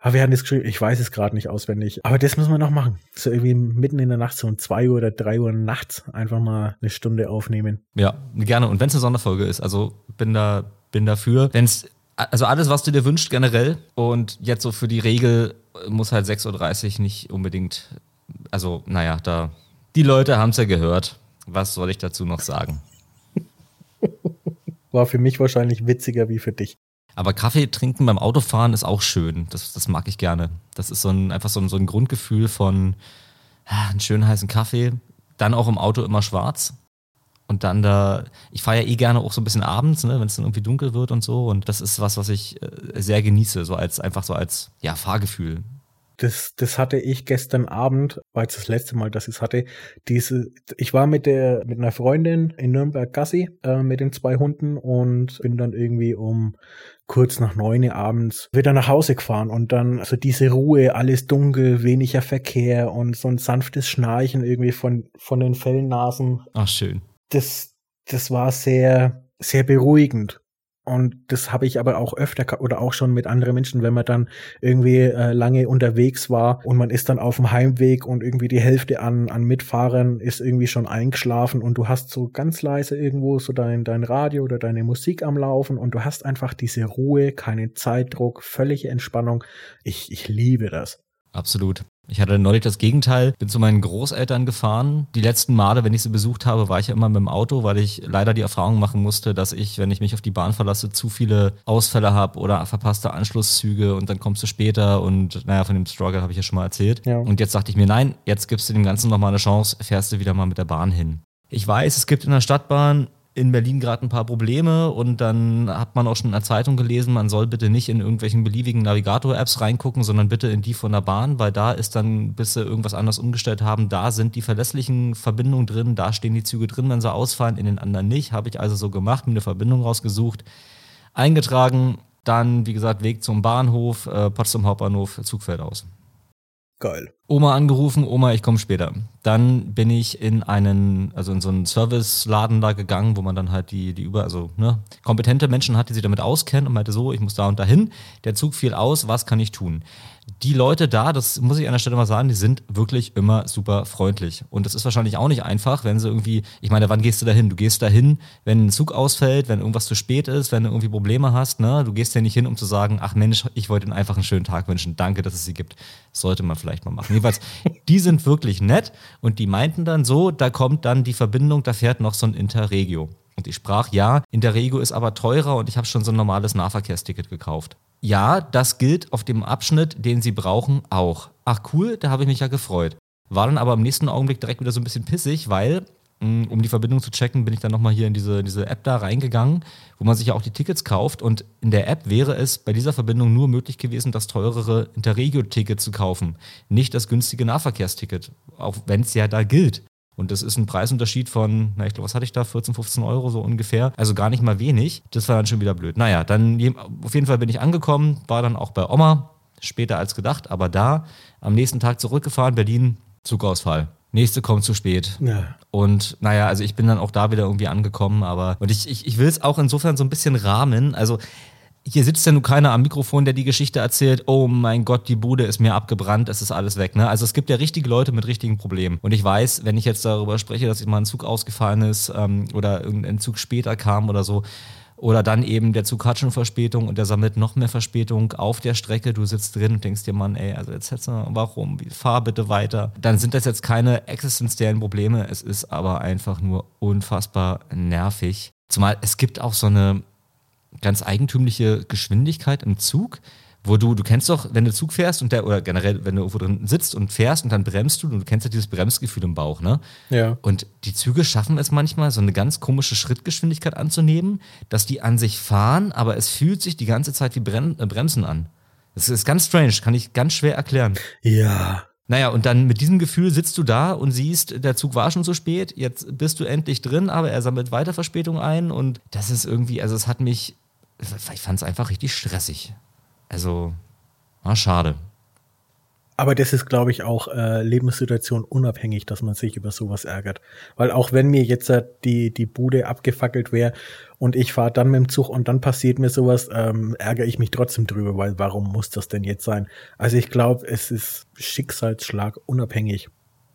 Speaker 1: aber wir hatten das geschrieben, ich weiß es gerade nicht auswendig. Aber das müssen wir noch machen. So irgendwie mitten in der Nacht, so um zwei Uhr oder drei Uhr nachts einfach mal eine Stunde aufnehmen.
Speaker 2: Ja, gerne. Und wenn es eine Sonderfolge ist, also bin da, bin dafür. Wenn es, also alles, was du dir wünschst, generell. Und jetzt so für die Regel muss halt 6.30 Uhr nicht unbedingt, also, naja, da, die Leute haben es ja gehört. Was soll ich dazu noch sagen? <laughs>
Speaker 1: War für mich wahrscheinlich witziger wie für dich.
Speaker 2: Aber Kaffee trinken beim Autofahren ist auch schön. Das, das mag ich gerne. Das ist so ein, einfach so ein, so ein Grundgefühl von ah, einen schönen heißen Kaffee. Dann auch im Auto immer schwarz. Und dann da, ich fahre ja eh gerne auch so ein bisschen abends, ne, wenn es dann irgendwie dunkel wird und so. Und das ist was, was ich äh, sehr genieße, so als einfach so als ja, Fahrgefühl.
Speaker 1: Das, das hatte ich gestern Abend, war jetzt das letzte Mal, dass ich es hatte. Diese, ich war mit der, mit einer Freundin in Nürnberg Gassi äh, mit den zwei Hunden und bin dann irgendwie um kurz nach neun abends wieder nach Hause gefahren und dann so diese Ruhe, alles dunkel, weniger Verkehr und so ein sanftes Schnarchen irgendwie von, von den Fellnasen.
Speaker 2: Ach, schön.
Speaker 1: Das, das war sehr, sehr beruhigend. Und das habe ich aber auch öfter oder auch schon mit anderen Menschen, wenn man dann irgendwie äh, lange unterwegs war und man ist dann auf dem Heimweg und irgendwie die Hälfte an, an Mitfahrern ist irgendwie schon eingeschlafen und du hast so ganz leise irgendwo so dein, dein Radio oder deine Musik am Laufen und du hast einfach diese Ruhe, keinen Zeitdruck, völlige Entspannung. Ich, ich liebe das.
Speaker 2: Absolut. Ich hatte neulich das Gegenteil, bin zu meinen Großeltern gefahren. Die letzten Male, wenn ich sie besucht habe, war ich ja immer mit dem Auto, weil ich leider die Erfahrung machen musste, dass ich, wenn ich mich auf die Bahn verlasse, zu viele Ausfälle habe oder verpasste Anschlusszüge und dann kommst du später und naja, von dem Struggle habe ich ja schon mal erzählt. Ja. Und jetzt dachte ich mir, nein, jetzt gibst du dem Ganzen nochmal eine Chance, fährst du wieder mal mit der Bahn hin. Ich weiß, es gibt in der Stadtbahn in Berlin gerade ein paar Probleme und dann hat man auch schon in der Zeitung gelesen, man soll bitte nicht in irgendwelchen beliebigen Navigator-Apps reingucken, sondern bitte in die von der Bahn, weil da ist dann, bis sie irgendwas anderes umgestellt haben, da sind die verlässlichen Verbindungen drin, da stehen die Züge drin, wenn sie ausfallen, in den anderen nicht. Habe ich also so gemacht, mir eine Verbindung rausgesucht, eingetragen, dann, wie gesagt, Weg zum Bahnhof, äh, Potsdam Hauptbahnhof, Zug fällt aus.
Speaker 1: Geil.
Speaker 2: Oma angerufen, Oma, ich komme später. Dann bin ich in einen, also in so einen Serviceladen da gegangen, wo man dann halt die, die über, also ne, kompetente Menschen hat, die sich damit auskennen und meinte so, ich muss da und dahin. Der Zug fiel aus, was kann ich tun? Die Leute da, das muss ich an der Stelle mal sagen, die sind wirklich immer super freundlich. Und das ist wahrscheinlich auch nicht einfach, wenn sie irgendwie, ich meine, wann gehst du da hin? Du gehst da hin, wenn ein Zug ausfällt, wenn irgendwas zu spät ist, wenn du irgendwie Probleme hast, ne? Du gehst ja nicht hin, um zu sagen, ach Mensch, ich wollte ihnen einfach einen schönen Tag wünschen. Danke, dass es sie gibt. Sollte man vielleicht mal machen. Jedenfalls, die sind wirklich nett und die meinten dann so, da kommt dann die Verbindung, da fährt noch so ein Interregio. Und ich sprach, ja, Interregio ist aber teurer und ich habe schon so ein normales Nahverkehrsticket gekauft. Ja, das gilt auf dem Abschnitt, den Sie brauchen, auch. Ach cool, da habe ich mich ja gefreut. War dann aber im nächsten Augenblick direkt wieder so ein bisschen pissig, weil, mm, um die Verbindung zu checken, bin ich dann nochmal hier in diese, diese App da reingegangen, wo man sich ja auch die Tickets kauft. Und in der App wäre es bei dieser Verbindung nur möglich gewesen, das teurere Interregio-Ticket zu kaufen, nicht das günstige Nahverkehrsticket, auch wenn es ja da gilt. Und das ist ein Preisunterschied von, na, ich glaube, was hatte ich da? 14, 15 Euro so ungefähr. Also gar nicht mal wenig. Das war dann schon wieder blöd. Naja, dann auf jeden Fall bin ich angekommen, war dann auch bei Oma, später als gedacht, aber da am nächsten Tag zurückgefahren, Berlin, Zugausfall. Nächste kommt zu spät. Ja. Und naja, also ich bin dann auch da wieder irgendwie angekommen, aber und ich, ich, ich will es auch insofern so ein bisschen rahmen. Also hier sitzt ja nun keiner am Mikrofon, der die Geschichte erzählt, oh mein Gott, die Bude ist mir abgebrannt, es ist alles weg. Ne? Also es gibt ja richtige Leute mit richtigen Problemen. Und ich weiß, wenn ich jetzt darüber spreche, dass mal ein Zug ausgefallen ist ähm, oder irgendein Zug später kam oder so, oder dann eben der Zug hat schon Verspätung und der sammelt noch mehr Verspätung auf der Strecke. Du sitzt drin und denkst dir, Mann, ey, also jetzt hättest du, warum? Fahr bitte weiter. Dann sind das jetzt keine existenziellen Probleme. Es ist aber einfach nur unfassbar nervig. Zumal es gibt auch so eine ganz eigentümliche Geschwindigkeit im Zug, wo du, du kennst doch, wenn du Zug fährst und der, oder generell, wenn du irgendwo drin sitzt und fährst und dann bremst du, und du kennst ja dieses Bremsgefühl im Bauch, ne?
Speaker 1: Ja.
Speaker 2: Und die Züge schaffen es manchmal, so eine ganz komische Schrittgeschwindigkeit anzunehmen, dass die an sich fahren, aber es fühlt sich die ganze Zeit wie äh, Bremsen an. Das ist ganz strange, kann ich ganz schwer erklären.
Speaker 1: Ja.
Speaker 2: Naja, und dann mit diesem Gefühl sitzt du da und siehst, der Zug war schon zu spät, jetzt bist du endlich drin, aber er sammelt weiter Verspätung ein und das ist irgendwie, also es hat mich, ich fand es einfach richtig stressig. Also, war schade.
Speaker 1: Aber das ist, glaube ich, auch äh, Lebenssituation unabhängig, dass man sich über sowas ärgert. Weil auch wenn mir jetzt äh, die, die Bude abgefackelt wäre und ich fahre dann mit dem Zug und dann passiert mir sowas, ähm, ärgere ich mich trotzdem drüber, weil warum muss das denn jetzt sein? Also ich glaube, es ist Schicksalsschlag unabhängig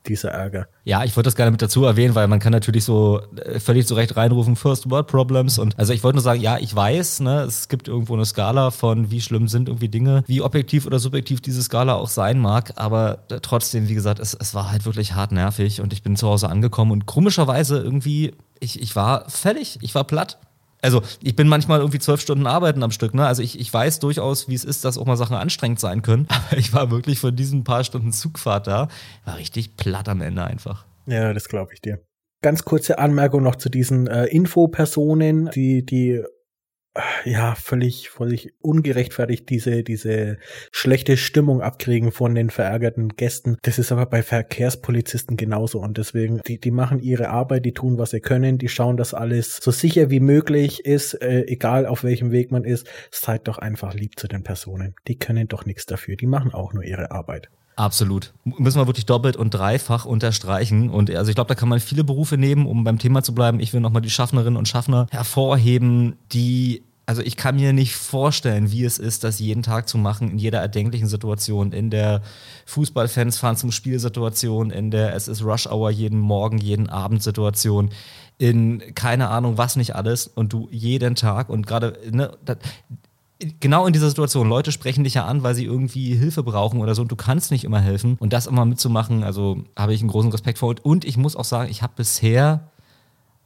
Speaker 1: dieser Ärger.
Speaker 2: Ja, ich wollte das gerne mit dazu erwähnen, weil man kann natürlich so äh, völlig zu Recht reinrufen, First World Problems. Und also ich wollte nur sagen, ja, ich weiß, ne, es gibt irgendwo eine Skala von wie schlimm sind irgendwie Dinge, wie objektiv oder subjektiv diese Skala auch sein mag. Aber trotzdem, wie gesagt, es, es war halt wirklich hart nervig und ich bin zu Hause angekommen und komischerweise irgendwie, ich, ich war fertig, ich war platt. Also ich bin manchmal irgendwie zwölf Stunden arbeiten am Stück, ne? Also ich, ich weiß durchaus, wie es ist, dass auch mal Sachen anstrengend sein können. <laughs> Aber ich war wirklich von diesen paar Stunden Zugfahrt da, war richtig platt am Ende einfach.
Speaker 1: Ja, das glaube ich dir. Ganz kurze Anmerkung noch zu diesen äh, Infopersonen, die, die ja, völlig, völlig ungerechtfertigt diese, diese schlechte Stimmung abkriegen von den verärgerten Gästen. Das ist aber bei Verkehrspolizisten genauso und deswegen, die, die machen ihre Arbeit, die tun, was sie können, die schauen, dass alles so sicher wie möglich ist, äh, egal auf welchem Weg man ist. Seid doch einfach lieb zu den Personen. Die können doch nichts dafür. Die machen auch nur ihre Arbeit.
Speaker 2: Absolut. Müssen wir wirklich doppelt und dreifach unterstreichen. Und also ich glaube, da kann man viele Berufe nehmen, um beim Thema zu bleiben. Ich will nochmal die Schaffnerinnen und Schaffner hervorheben, die also ich kann mir nicht vorstellen, wie es ist, das jeden Tag zu machen, in jeder erdenklichen Situation, in der Fußballfans fahren zum Spielsituation, in der es ist Rush Hour jeden Morgen, jeden Abend Situation, in keine Ahnung was nicht alles und du jeden Tag und gerade, ne, das, genau in dieser Situation, Leute sprechen dich ja an, weil sie irgendwie Hilfe brauchen oder so und du kannst nicht immer helfen. Und das immer mitzumachen, also habe ich einen großen Respekt vor. Und ich muss auch sagen, ich habe bisher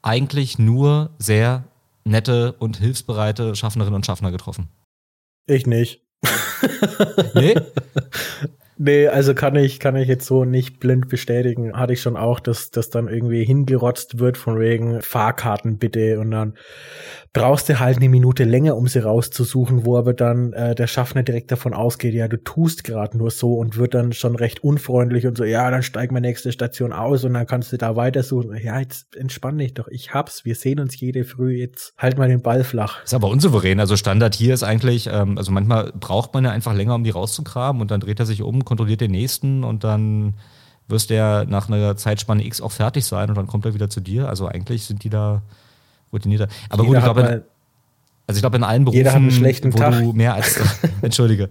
Speaker 2: eigentlich nur sehr nette und hilfsbereite Schaffnerinnen und Schaffner getroffen.
Speaker 1: Ich nicht. <laughs> nee? Nee, also kann ich, kann ich jetzt so nicht blind bestätigen. Hatte ich schon auch, dass das dann irgendwie hingerotzt wird von wegen Fahrkarten bitte und dann brauchst du halt eine Minute länger, um sie rauszusuchen, wo aber dann äh, der Schaffner direkt davon ausgeht, ja, du tust gerade nur so und wird dann schon recht unfreundlich und so, ja, dann steig mal nächste Station aus und dann kannst du da weitersuchen. Ja, jetzt entspann dich doch, ich hab's, wir sehen uns jede Früh, jetzt halt mal den Ball flach.
Speaker 2: Ist aber unsouverän, also Standard hier ist eigentlich, ähm, also manchmal braucht man ja einfach länger, um die rauszugraben und dann dreht er sich um, kontrolliert den nächsten und dann wirst der nach einer Zeitspanne X auch fertig sein und dann kommt er wieder zu dir. Also eigentlich sind die da routinierter. Aber jeder gut, ich glaube, also ich glaube in allen Berufen,
Speaker 1: jeder hat einen schlechten
Speaker 2: wo
Speaker 1: Tag.
Speaker 2: du mehr als <laughs> entschuldige.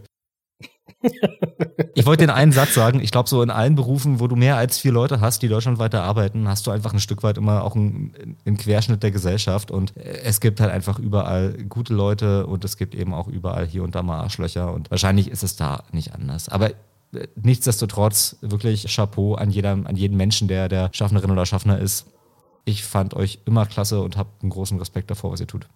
Speaker 2: ich wollte den einen Satz sagen. Ich glaube, so in allen Berufen, wo du mehr als vier Leute hast, die deutschlandweit arbeiten, hast du einfach ein Stück weit immer auch einen, einen Querschnitt der Gesellschaft. Und es gibt halt einfach überall gute Leute und es gibt eben auch überall hier und da mal Arschlöcher. Und wahrscheinlich ist es da nicht anders. Aber nichtsdestotrotz wirklich Chapeau an, jeder, an jeden Menschen, der der Schaffnerin oder Schaffner ist. Ich fand euch immer klasse und habe einen großen Respekt davor, was ihr tut.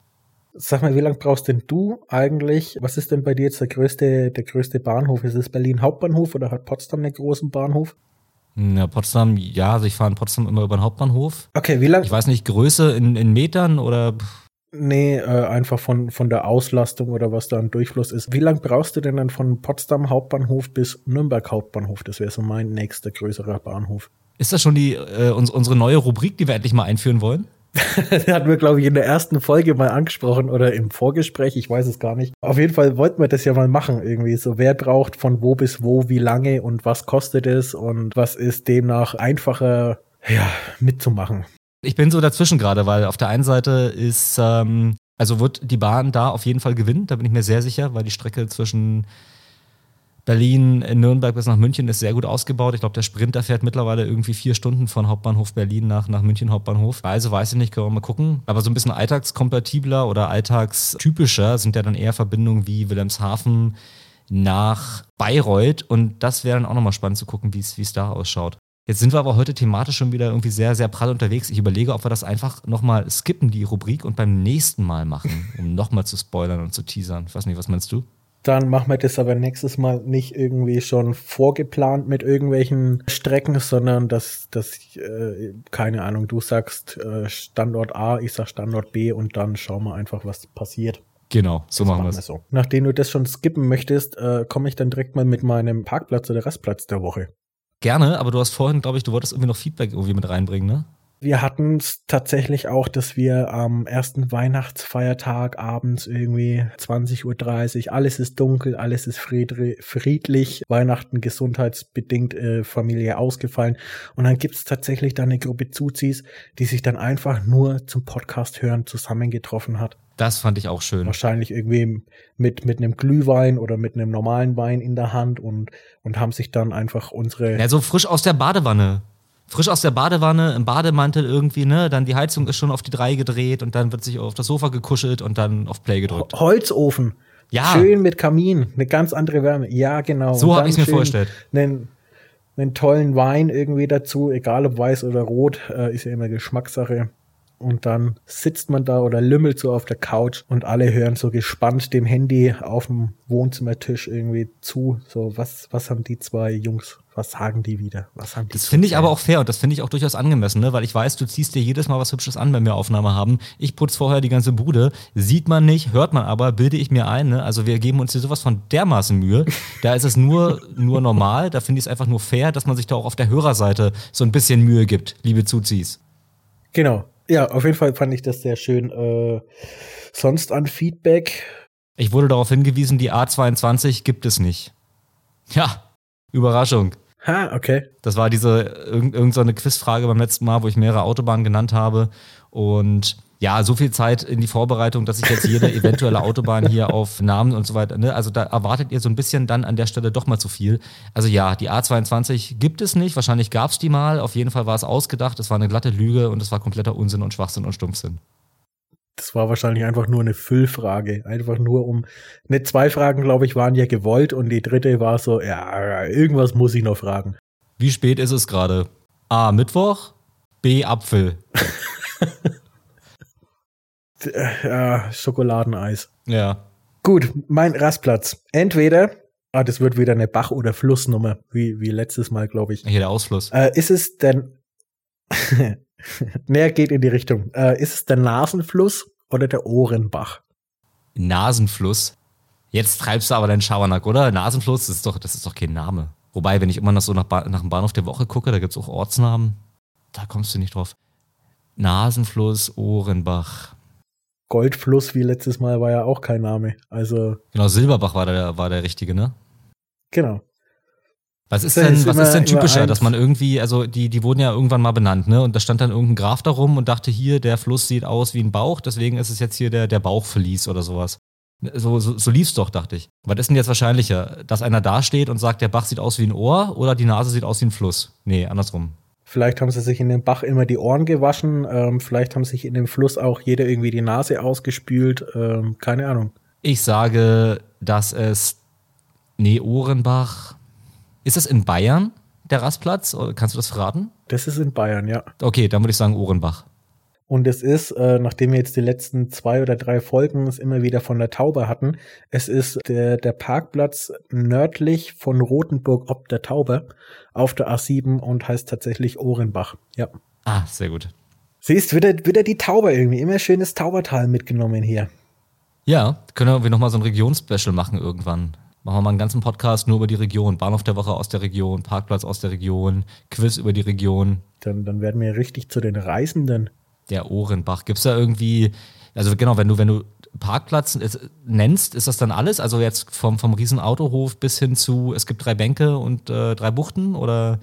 Speaker 1: Sag mal, wie lange brauchst denn du eigentlich? Was ist denn bei dir jetzt der größte, der größte Bahnhof? Ist es Berlin Hauptbahnhof oder hat Potsdam einen großen Bahnhof?
Speaker 2: Ja, Potsdam, ja, also ich fahre in Potsdam immer über den Hauptbahnhof.
Speaker 1: Okay, wie lange?
Speaker 2: Ich weiß nicht, Größe in, in Metern oder
Speaker 1: Nee, äh, einfach von, von der Auslastung oder was da ein Durchfluss ist. Wie lang brauchst du denn dann von Potsdam Hauptbahnhof bis Nürnberg Hauptbahnhof? Das wäre so mein nächster größerer Bahnhof.
Speaker 2: Ist das schon die, äh, uns, unsere neue Rubrik, die wir endlich mal einführen wollen?
Speaker 1: das <laughs> hatten wir, glaube ich, in der ersten Folge mal angesprochen oder im Vorgespräch, ich weiß es gar nicht. Auf jeden Fall wollten wir das ja mal machen, irgendwie. So, wer braucht von wo bis wo, wie lange und was kostet es und was ist demnach einfacher, ja, mitzumachen.
Speaker 2: Ich bin so dazwischen gerade, weil auf der einen Seite ist ähm, Also wird die Bahn da auf jeden Fall gewinnen, da bin ich mir sehr sicher, weil die Strecke zwischen Berlin, in Nürnberg bis nach München ist sehr gut ausgebaut. Ich glaube, der Sprinter fährt mittlerweile irgendwie vier Stunden von Hauptbahnhof Berlin nach, nach München Hauptbahnhof. Also weiß ich nicht, können wir mal gucken. Aber so ein bisschen alltagskompatibler oder alltagstypischer sind ja dann eher Verbindungen wie Wilhelmshaven nach Bayreuth. Und das wäre dann auch nochmal spannend zu gucken, wie es da ausschaut. Jetzt sind wir aber heute thematisch schon wieder irgendwie sehr, sehr prall unterwegs. Ich überlege, ob wir das einfach nochmal skippen, die Rubrik, und beim nächsten Mal machen, um nochmal zu spoilern und zu teasern. Ich weiß nicht, was meinst du?
Speaker 1: Dann machen wir das aber nächstes Mal nicht irgendwie schon vorgeplant mit irgendwelchen Strecken, sondern dass, dass äh, keine Ahnung, du sagst äh, Standort A, ich sag Standort B und dann schauen wir einfach, was passiert.
Speaker 2: Genau, so das machen wir es. So.
Speaker 1: Nachdem du das schon skippen möchtest, äh, komme ich dann direkt mal mit meinem Parkplatz oder Rastplatz der Woche.
Speaker 2: Gerne, aber du hast vorhin, glaube ich, du wolltest irgendwie noch Feedback irgendwie mit reinbringen, ne?
Speaker 1: Wir hatten es tatsächlich auch, dass wir am ersten Weihnachtsfeiertag abends irgendwie 20.30 Uhr, alles ist dunkel, alles ist friedlich, Weihnachten gesundheitsbedingt, äh, Familie ausgefallen. Und dann gibt es tatsächlich da eine Gruppe Zuzis, die sich dann einfach nur zum Podcast hören zusammengetroffen hat.
Speaker 2: Das fand ich auch schön.
Speaker 1: Wahrscheinlich irgendwie mit, mit einem Glühwein oder mit einem normalen Wein in der Hand und, und haben sich dann einfach unsere.
Speaker 2: Ja, so frisch aus der Badewanne frisch aus der Badewanne, im Bademantel irgendwie, ne? Dann die Heizung ist schon auf die drei gedreht und dann wird sich auf das Sofa gekuschelt und dann auf Play gedrückt.
Speaker 1: Holzofen. Ja. Schön mit Kamin, eine ganz andere Wärme. Ja, genau.
Speaker 2: So habe ich mir vorgestellt.
Speaker 1: Einen, einen tollen Wein irgendwie dazu, egal ob weiß oder rot, äh, ist ja immer Geschmackssache. Und dann sitzt man da oder lümmelt so auf der Couch und alle hören so gespannt dem Handy auf dem Wohnzimmertisch irgendwie zu. So, was, was haben die zwei Jungs was sagen die wieder? Was haben die
Speaker 2: das finde ich aber auch fair und das finde ich auch durchaus angemessen, ne? weil ich weiß, du ziehst dir jedes Mal was Hübsches an, wenn wir Aufnahme haben. Ich putze vorher die ganze Bude. Sieht man nicht, hört man aber, bilde ich mir ein. Ne? Also wir geben uns hier sowas von dermaßen Mühe. Da ist es nur, <laughs> nur normal. Da finde ich es einfach nur fair, dass man sich da auch auf der Hörerseite so ein bisschen Mühe gibt, liebe Zuzis.
Speaker 1: Genau. Ja, auf jeden Fall fand ich das sehr schön. Äh, sonst an Feedback.
Speaker 2: Ich wurde darauf hingewiesen, die A22 gibt es nicht. Ja, Überraschung.
Speaker 1: Ha, okay.
Speaker 2: Das war diese irgendeine so Quizfrage beim letzten Mal, wo ich mehrere Autobahnen genannt habe. Und ja, so viel Zeit in die Vorbereitung, dass ich jetzt jede <laughs> eventuelle Autobahn hier auf Namen und so weiter, ne? also da erwartet ihr so ein bisschen dann an der Stelle doch mal zu viel. Also ja, die A22 gibt es nicht, wahrscheinlich gab es die mal, auf jeden Fall war es ausgedacht, es war eine glatte Lüge und es war kompletter Unsinn und Schwachsinn und Stumpfsinn.
Speaker 1: Das war wahrscheinlich einfach nur eine Füllfrage. Einfach nur um. Ne, zwei Fragen, glaube ich, waren ja gewollt und die dritte war so, ja, irgendwas muss ich noch fragen.
Speaker 2: Wie spät ist es gerade? A. Mittwoch, B. Apfel. <laughs>
Speaker 1: ja, Schokoladeneis.
Speaker 2: Ja.
Speaker 1: Gut, mein Rastplatz. Entweder, ah, das wird wieder eine Bach- oder Flussnummer, wie, wie letztes Mal, glaube ich.
Speaker 2: Hier der Ausfluss.
Speaker 1: Äh, ist es denn <laughs> <laughs> Näher geht in die Richtung. Äh, ist es der Nasenfluss oder der Ohrenbach?
Speaker 2: Nasenfluss? Jetzt treibst du aber deinen Schabernack, oder? Nasenfluss, das ist doch, das ist doch kein Name. Wobei, wenn ich immer noch so nach, ba nach dem Bahnhof der Woche gucke, da gibt es auch Ortsnamen. Da kommst du nicht drauf. Nasenfluss, Ohrenbach.
Speaker 1: Goldfluss wie letztes Mal war ja auch kein Name. Also.
Speaker 2: Genau, Silberbach war der, war der richtige, ne?
Speaker 1: Genau.
Speaker 2: Was ist denn, was ist denn typischer, dass man irgendwie, also die, die wurden ja irgendwann mal benannt, ne? Und da stand dann irgendein Graf darum und dachte, hier, der Fluss sieht aus wie ein Bauch, deswegen ist es jetzt hier der, der Bauchverlies oder sowas. So, so, so lief's doch, dachte ich. Was ist denn jetzt wahrscheinlicher? Dass einer da steht und sagt, der Bach sieht aus wie ein Ohr oder die Nase sieht aus wie ein Fluss? Nee, andersrum.
Speaker 1: Vielleicht haben sie sich in dem Bach immer die Ohren gewaschen, ähm, vielleicht haben sich in dem Fluss auch jeder irgendwie die Nase ausgespült, ähm, keine Ahnung.
Speaker 2: Ich sage, dass es, nee, Ohrenbach, ist das in Bayern, der Rastplatz? Kannst du das verraten?
Speaker 1: Das ist in Bayern, ja.
Speaker 2: Okay, dann würde ich sagen Ohrenbach.
Speaker 1: Und es ist, äh, nachdem wir jetzt die letzten zwei oder drei Folgen es immer wieder von der Taube hatten, es ist der, der Parkplatz nördlich von Rothenburg ob der Taube auf der A7 und heißt tatsächlich Ohrenbach. Ja.
Speaker 2: Ah, sehr gut.
Speaker 1: Siehst, wieder, wieder die Taube irgendwie. Immer schönes Taubertal mitgenommen hier.
Speaker 2: Ja, können wir nochmal so ein Regionsspecial machen irgendwann. Machen wir mal einen ganzen Podcast nur über die Region. Bahnhof der Woche aus der Region, Parkplatz aus der Region, Quiz über die Region.
Speaker 1: Dann, dann werden wir richtig zu den Reisenden.
Speaker 2: Der Ohrenbach. Gibt es da irgendwie, also genau, wenn du, wenn du Parkplatz nennst, ist das dann alles? Also jetzt vom, vom Riesenautohof bis hin zu, es gibt drei Bänke und äh, drei Buchten oder?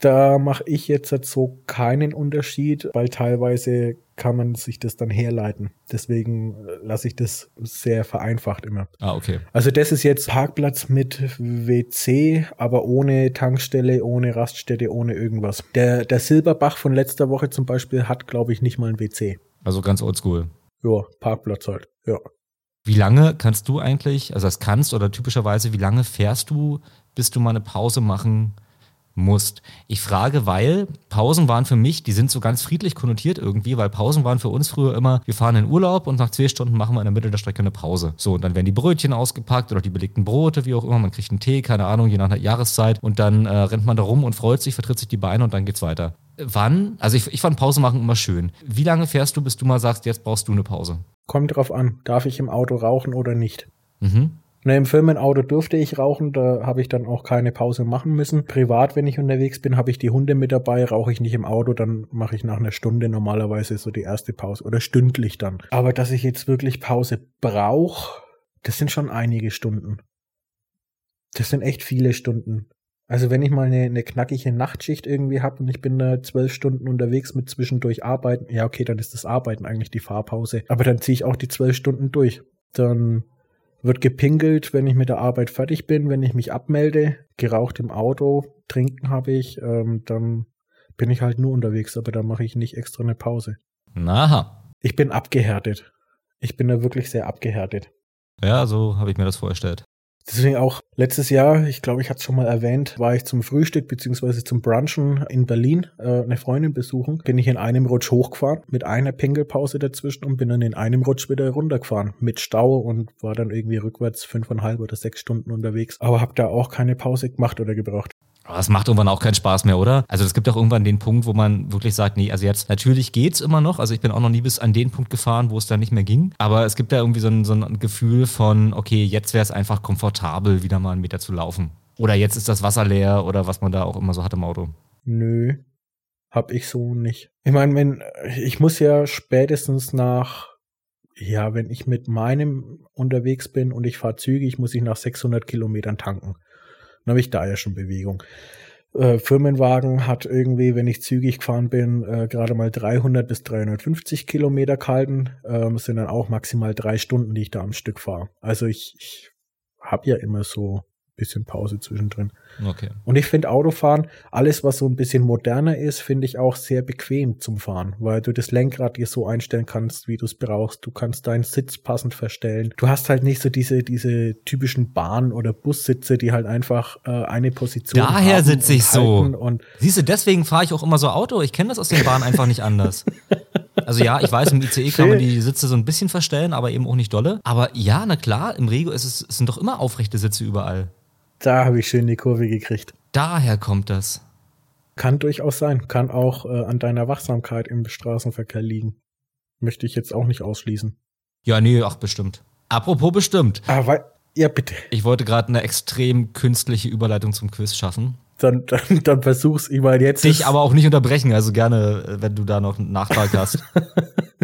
Speaker 1: Da mache ich jetzt so keinen Unterschied, weil teilweise kann man sich das dann herleiten. Deswegen äh, lasse ich das sehr vereinfacht immer.
Speaker 2: Ah, okay.
Speaker 1: Also das ist jetzt Parkplatz mit WC, aber ohne Tankstelle, ohne Raststätte, ohne irgendwas. Der, der Silberbach von letzter Woche zum Beispiel hat, glaube ich, nicht mal ein WC.
Speaker 2: Also ganz oldschool.
Speaker 1: Ja, Parkplatz halt, ja.
Speaker 2: Wie lange kannst du eigentlich, also das kannst oder typischerweise, wie lange fährst du, bis du mal eine Pause machen musst. Ich frage, weil Pausen waren für mich, die sind so ganz friedlich konnotiert irgendwie, weil Pausen waren für uns früher immer, wir fahren in Urlaub und nach zwei Stunden machen wir in der Mitte der Strecke eine Pause. So, und dann werden die Brötchen ausgepackt oder die belegten Brote, wie auch immer, man kriegt einen Tee, keine Ahnung, je nach der Jahreszeit und dann äh, rennt man da rum und freut sich, vertritt sich die Beine und dann geht's weiter. Wann? Also ich, ich fand Pause machen immer schön. Wie lange fährst du, bis du mal sagst, jetzt brauchst du eine Pause?
Speaker 1: Kommt drauf an, darf ich im Auto rauchen oder nicht? Mhm. Ne, Im Firmenauto durfte ich rauchen, da habe ich dann auch keine Pause machen müssen. Privat, wenn ich unterwegs bin, habe ich die Hunde mit dabei, rauche ich nicht im Auto, dann mache ich nach einer Stunde normalerweise so die erste Pause oder stündlich dann. Aber dass ich jetzt wirklich Pause brauche, das sind schon einige Stunden. Das sind echt viele Stunden. Also wenn ich mal eine, eine knackige Nachtschicht irgendwie habe und ich bin da zwölf Stunden unterwegs mit zwischendurch Arbeiten, ja okay, dann ist das Arbeiten eigentlich die Fahrpause. Aber dann ziehe ich auch die zwölf Stunden durch. Dann wird gepinkelt, wenn ich mit der Arbeit fertig bin, wenn ich mich abmelde, geraucht im Auto, trinken habe ich, ähm, dann bin ich halt nur unterwegs, aber da mache ich nicht extra eine Pause.
Speaker 2: Aha.
Speaker 1: Ich bin abgehärtet. Ich bin da wirklich sehr abgehärtet.
Speaker 2: Ja, so habe ich mir das vorgestellt.
Speaker 1: Deswegen auch letztes Jahr, ich glaube, ich hatte es schon mal erwähnt, war ich zum Frühstück beziehungsweise zum Brunchen in Berlin äh, eine Freundin besuchen. Bin ich in einem Rutsch hochgefahren mit einer Pinkelpause dazwischen und bin dann in einem Rutsch wieder runtergefahren mit Stau und war dann irgendwie rückwärts fünfeinhalb oder sechs Stunden unterwegs. Aber habe da auch keine Pause gemacht oder gebraucht.
Speaker 2: Aber es macht irgendwann auch keinen Spaß mehr, oder? Also es gibt auch irgendwann den Punkt, wo man wirklich sagt, nee, also jetzt natürlich geht's immer noch. Also ich bin auch noch nie bis an den Punkt gefahren, wo es dann nicht mehr ging. Aber es gibt da irgendwie so ein, so ein Gefühl von, okay, jetzt wäre es einfach komfortabel, wieder mal einen Meter zu laufen. Oder jetzt ist das Wasser leer oder was man da auch immer so hat im Auto.
Speaker 1: Nö, hab ich so nicht. Ich meine, wenn ich muss ja spätestens nach ja, wenn ich mit meinem unterwegs bin und ich fahre zügig, muss ich nach 600 Kilometern tanken. Dann habe ich da ja schon Bewegung. Äh, Firmenwagen hat irgendwie, wenn ich zügig gefahren bin, äh, gerade mal 300 bis 350 Kilometer kalten. Ähm, sind dann auch maximal drei Stunden, die ich da am Stück fahre. Also ich, ich habe ja immer so bisschen Pause zwischendrin.
Speaker 2: Okay.
Speaker 1: Und ich finde Autofahren, alles was so ein bisschen moderner ist, finde ich auch sehr bequem zum Fahren, weil du das Lenkrad dir so einstellen kannst, wie du es brauchst. Du kannst deinen Sitz passend verstellen. Du hast halt nicht so diese, diese typischen Bahn- oder Bussitze, die halt einfach äh, eine Position
Speaker 2: Daher sitze ich so. Siehst du, deswegen fahre ich auch immer so Auto. Ich kenne das aus den Bahnen einfach nicht anders. Also ja, ich weiß, im ICE kann man die Sitze so ein bisschen verstellen, aber eben auch nicht dolle. Aber ja, na klar, im Rego ist es, es sind doch immer aufrechte Sitze überall.
Speaker 1: Da habe ich schön die Kurve gekriegt.
Speaker 2: Daher kommt das.
Speaker 1: Kann durchaus sein. Kann auch äh, an deiner Wachsamkeit im Straßenverkehr liegen. Möchte ich jetzt auch nicht ausschließen.
Speaker 2: Ja, nee, ach, bestimmt. Apropos bestimmt.
Speaker 1: Aber, ja, bitte.
Speaker 2: Ich wollte gerade eine extrem künstliche Überleitung zum Quiz schaffen.
Speaker 1: Dann, dann, dann versuch's ich mal jetzt.
Speaker 2: Dich aber auch nicht unterbrechen, also gerne, äh, wenn du da noch einen Nachtrag hast. <laughs>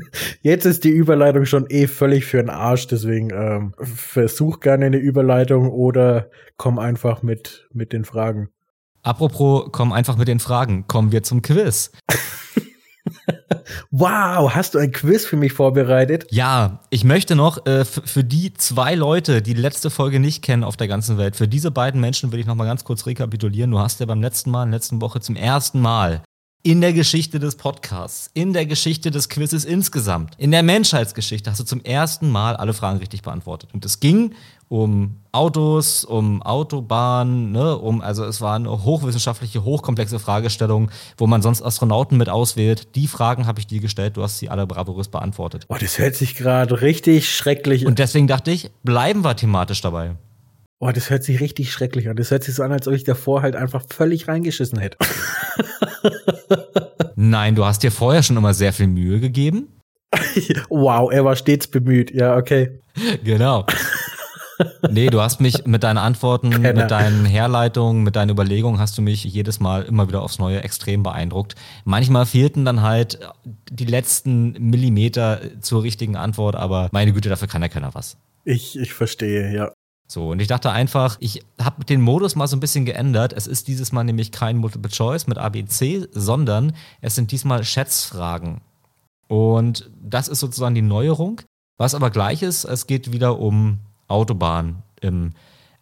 Speaker 1: Jetzt ist die Überleitung schon eh völlig für den Arsch, deswegen ähm, versuch gerne eine Überleitung oder komm einfach mit, mit den Fragen.
Speaker 2: Apropos, komm einfach mit den Fragen. Kommen wir zum Quiz. <laughs>
Speaker 1: wow, hast du ein Quiz für mich vorbereitet?
Speaker 2: Ja, ich möchte noch äh, für die zwei Leute, die die letzte Folge nicht kennen auf der ganzen Welt, für diese beiden Menschen will ich noch mal ganz kurz rekapitulieren. Du hast ja beim letzten Mal, in der letzten Woche zum ersten Mal in der Geschichte des Podcasts, in der Geschichte des Quizzes insgesamt, in der Menschheitsgeschichte hast du zum ersten Mal alle Fragen richtig beantwortet. Und es ging um Autos, um Autobahnen, ne, um, also es war eine hochwissenschaftliche, hochkomplexe Fragestellung, wo man sonst Astronauten mit auswählt. Die Fragen habe ich dir gestellt, du hast sie alle bravourös beantwortet.
Speaker 1: Oh, das hört sich gerade richtig schrecklich
Speaker 2: an. Und deswegen dachte ich, bleiben wir thematisch dabei.
Speaker 1: Oh, das hört sich richtig schrecklich an. Das hört sich so an, als ob ich davor halt einfach völlig reingeschissen hätte. <laughs>
Speaker 2: Nein, du hast dir vorher schon immer sehr viel Mühe gegeben. <laughs>
Speaker 1: wow, er war stets bemüht. Ja, okay.
Speaker 2: Genau. Nee, du hast mich mit deinen Antworten, <laughs> Kenner. mit deinen Herleitungen, mit deinen Überlegungen hast du mich jedes Mal immer wieder aufs Neue extrem beeindruckt. Manchmal fehlten dann halt die letzten Millimeter zur richtigen Antwort, aber meine Güte, dafür kann ja keiner was.
Speaker 1: Ich, ich verstehe, ja.
Speaker 2: So, und ich dachte einfach, ich habe den Modus mal so ein bisschen geändert. Es ist dieses Mal nämlich kein Multiple Choice mit ABC, sondern es sind diesmal Schätzfragen. Und das ist sozusagen die Neuerung. Was aber gleich ist, es geht wieder um Autobahn im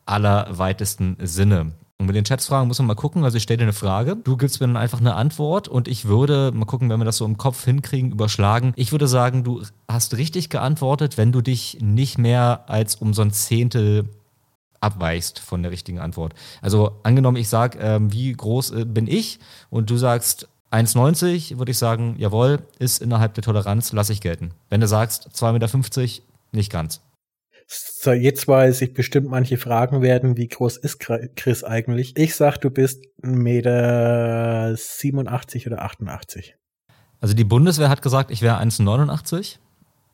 Speaker 2: allerweitesten Sinne. Und mit den Chatsfragen muss man mal gucken. Also ich stelle dir eine Frage, du gibst mir dann einfach eine Antwort und ich würde, mal gucken, wenn wir das so im Kopf hinkriegen, überschlagen. Ich würde sagen, du hast richtig geantwortet, wenn du dich nicht mehr als um so ein Zehntel abweichst von der richtigen Antwort. Also angenommen, ich sage, ähm, wie groß äh, bin ich und du sagst 1,90, würde ich sagen, jawohl, ist innerhalb der Toleranz, lasse ich gelten. Wenn du sagst 2,50 Meter, nicht ganz.
Speaker 1: So, jetzt weiß ich bestimmt, manche fragen werden, wie groß ist Chris eigentlich? Ich sag, du bist 1,87 Meter oder 88.
Speaker 2: Also die Bundeswehr hat gesagt, ich wäre 1,89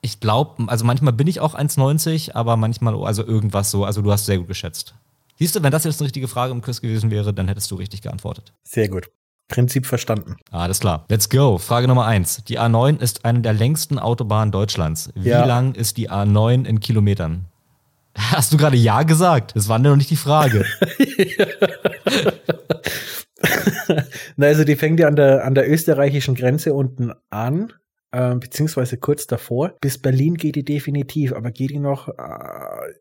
Speaker 2: ich glaube, also manchmal bin ich auch 1,90, aber manchmal also irgendwas so. Also du hast sehr gut geschätzt. Siehst du, wenn das jetzt eine richtige Frage im Quiz gewesen wäre, dann hättest du richtig geantwortet.
Speaker 1: Sehr gut. Prinzip verstanden.
Speaker 2: Alles klar. Let's go. Frage Nummer eins. Die A9 ist eine der längsten Autobahnen Deutschlands. Wie ja. lang ist die A9 in Kilometern? <laughs> Hast du gerade Ja gesagt? Das war noch nicht die Frage. <laughs>
Speaker 1: Na, also die fängt ja an der, an der österreichischen Grenze unten an äh, beziehungsweise kurz davor. Bis Berlin geht die definitiv, aber geht die noch äh,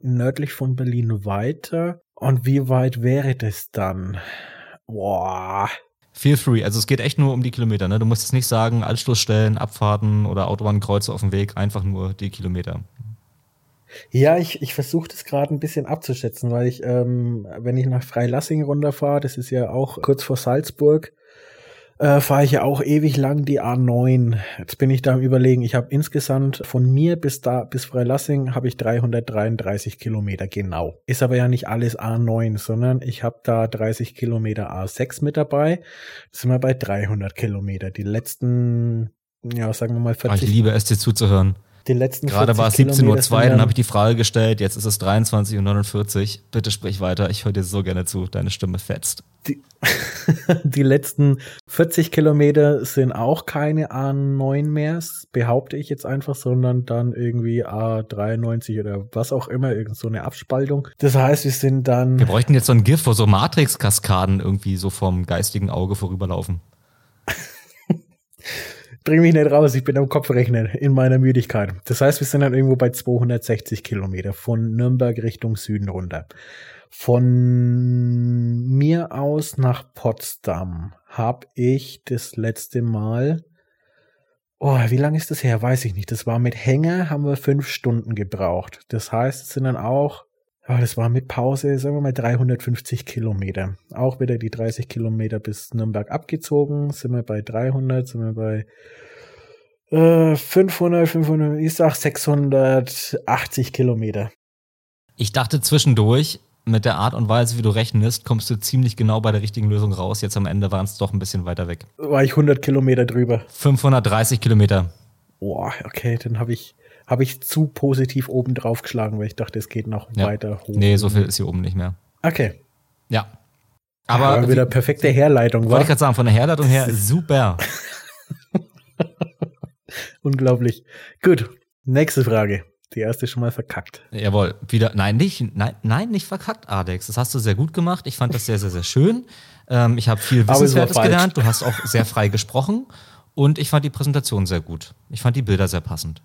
Speaker 1: nördlich von Berlin weiter? Und wie weit wäre das dann? Boah.
Speaker 2: Feel free. Also es geht echt nur um die Kilometer. Ne? Du musst jetzt nicht sagen, Anschlussstellen, Abfahrten oder Autobahnkreuze auf dem Weg, einfach nur die Kilometer.
Speaker 1: Ja, ich, ich versuche das gerade ein bisschen abzuschätzen, weil ich, ähm, wenn ich nach Freilassing runterfahre, das ist ja auch kurz vor Salzburg, äh, fahre ich ja auch ewig lang die A9. Jetzt bin ich da am überlegen, ich habe insgesamt von mir bis da, bis Freilassing habe ich 333 Kilometer genau. Ist aber ja nicht alles A9, sondern ich habe da 30 Kilometer A6 mit dabei. Das sind wir bei 300 Kilometer. Die letzten, ja, sagen wir mal 40.
Speaker 2: Ah, ich liebe es, dir zuzuhören.
Speaker 1: Die letzten
Speaker 2: Gerade war es 17.02 Uhr, dann habe ich die Frage gestellt, jetzt ist es 23.49 Uhr. Bitte sprich weiter, ich höre dir so gerne zu, deine Stimme fetzt.
Speaker 1: Die, <laughs> die letzten 40 Kilometer sind auch keine A9 mehr, behaupte ich jetzt einfach, sondern dann irgendwie A93 oder was auch immer, irgend so eine Abspaltung. Das heißt, wir sind dann.
Speaker 2: Wir bräuchten jetzt so ein GIF, wo so Matrix-Kaskaden irgendwie so vom geistigen Auge vorüberlaufen. <laughs>
Speaker 1: bring mich nicht raus, ich bin am Kopfrechnen in meiner Müdigkeit. Das heißt, wir sind dann irgendwo bei 260 Kilometer von Nürnberg Richtung Süden runter. Von mir aus nach Potsdam habe ich das letzte Mal, oh, wie lange ist das her? Weiß ich nicht. Das war mit Hänger, haben wir fünf Stunden gebraucht. Das heißt, es sind dann auch ja, das war mit Pause, sagen wir mal 350 Kilometer. Auch wieder die 30 Kilometer bis Nürnberg abgezogen. Sind wir bei 300, sind wir bei äh, 500, 500, ich sag 680 Kilometer.
Speaker 2: Ich dachte zwischendurch, mit der Art und Weise, wie du rechnest, kommst du ziemlich genau bei der richtigen Lösung raus. Jetzt am Ende waren es doch ein bisschen weiter weg.
Speaker 1: War ich 100 Kilometer drüber.
Speaker 2: 530 Kilometer.
Speaker 1: Boah, okay, dann habe ich habe ich zu positiv oben drauf geschlagen, weil ich dachte, es geht noch ja. weiter
Speaker 2: hoch. Nee, so viel ist hier oben nicht mehr.
Speaker 1: Okay.
Speaker 2: Ja.
Speaker 1: Aber ja, wieder perfekte Herleitung,
Speaker 2: Wollte ich gerade sagen, von der Herleitung her <laughs> super.
Speaker 1: Unglaublich. Gut, nächste Frage. Die erste schon mal verkackt.
Speaker 2: Jawohl, wieder. Nein, nicht, nein, nein, nicht verkackt, Adex. Das hast du sehr gut gemacht. Ich fand das sehr, sehr, sehr schön. Ähm, ich habe viel Wissenswertes gelernt. Du hast auch sehr frei gesprochen. Und ich fand die Präsentation sehr gut. Ich fand die Bilder sehr passend.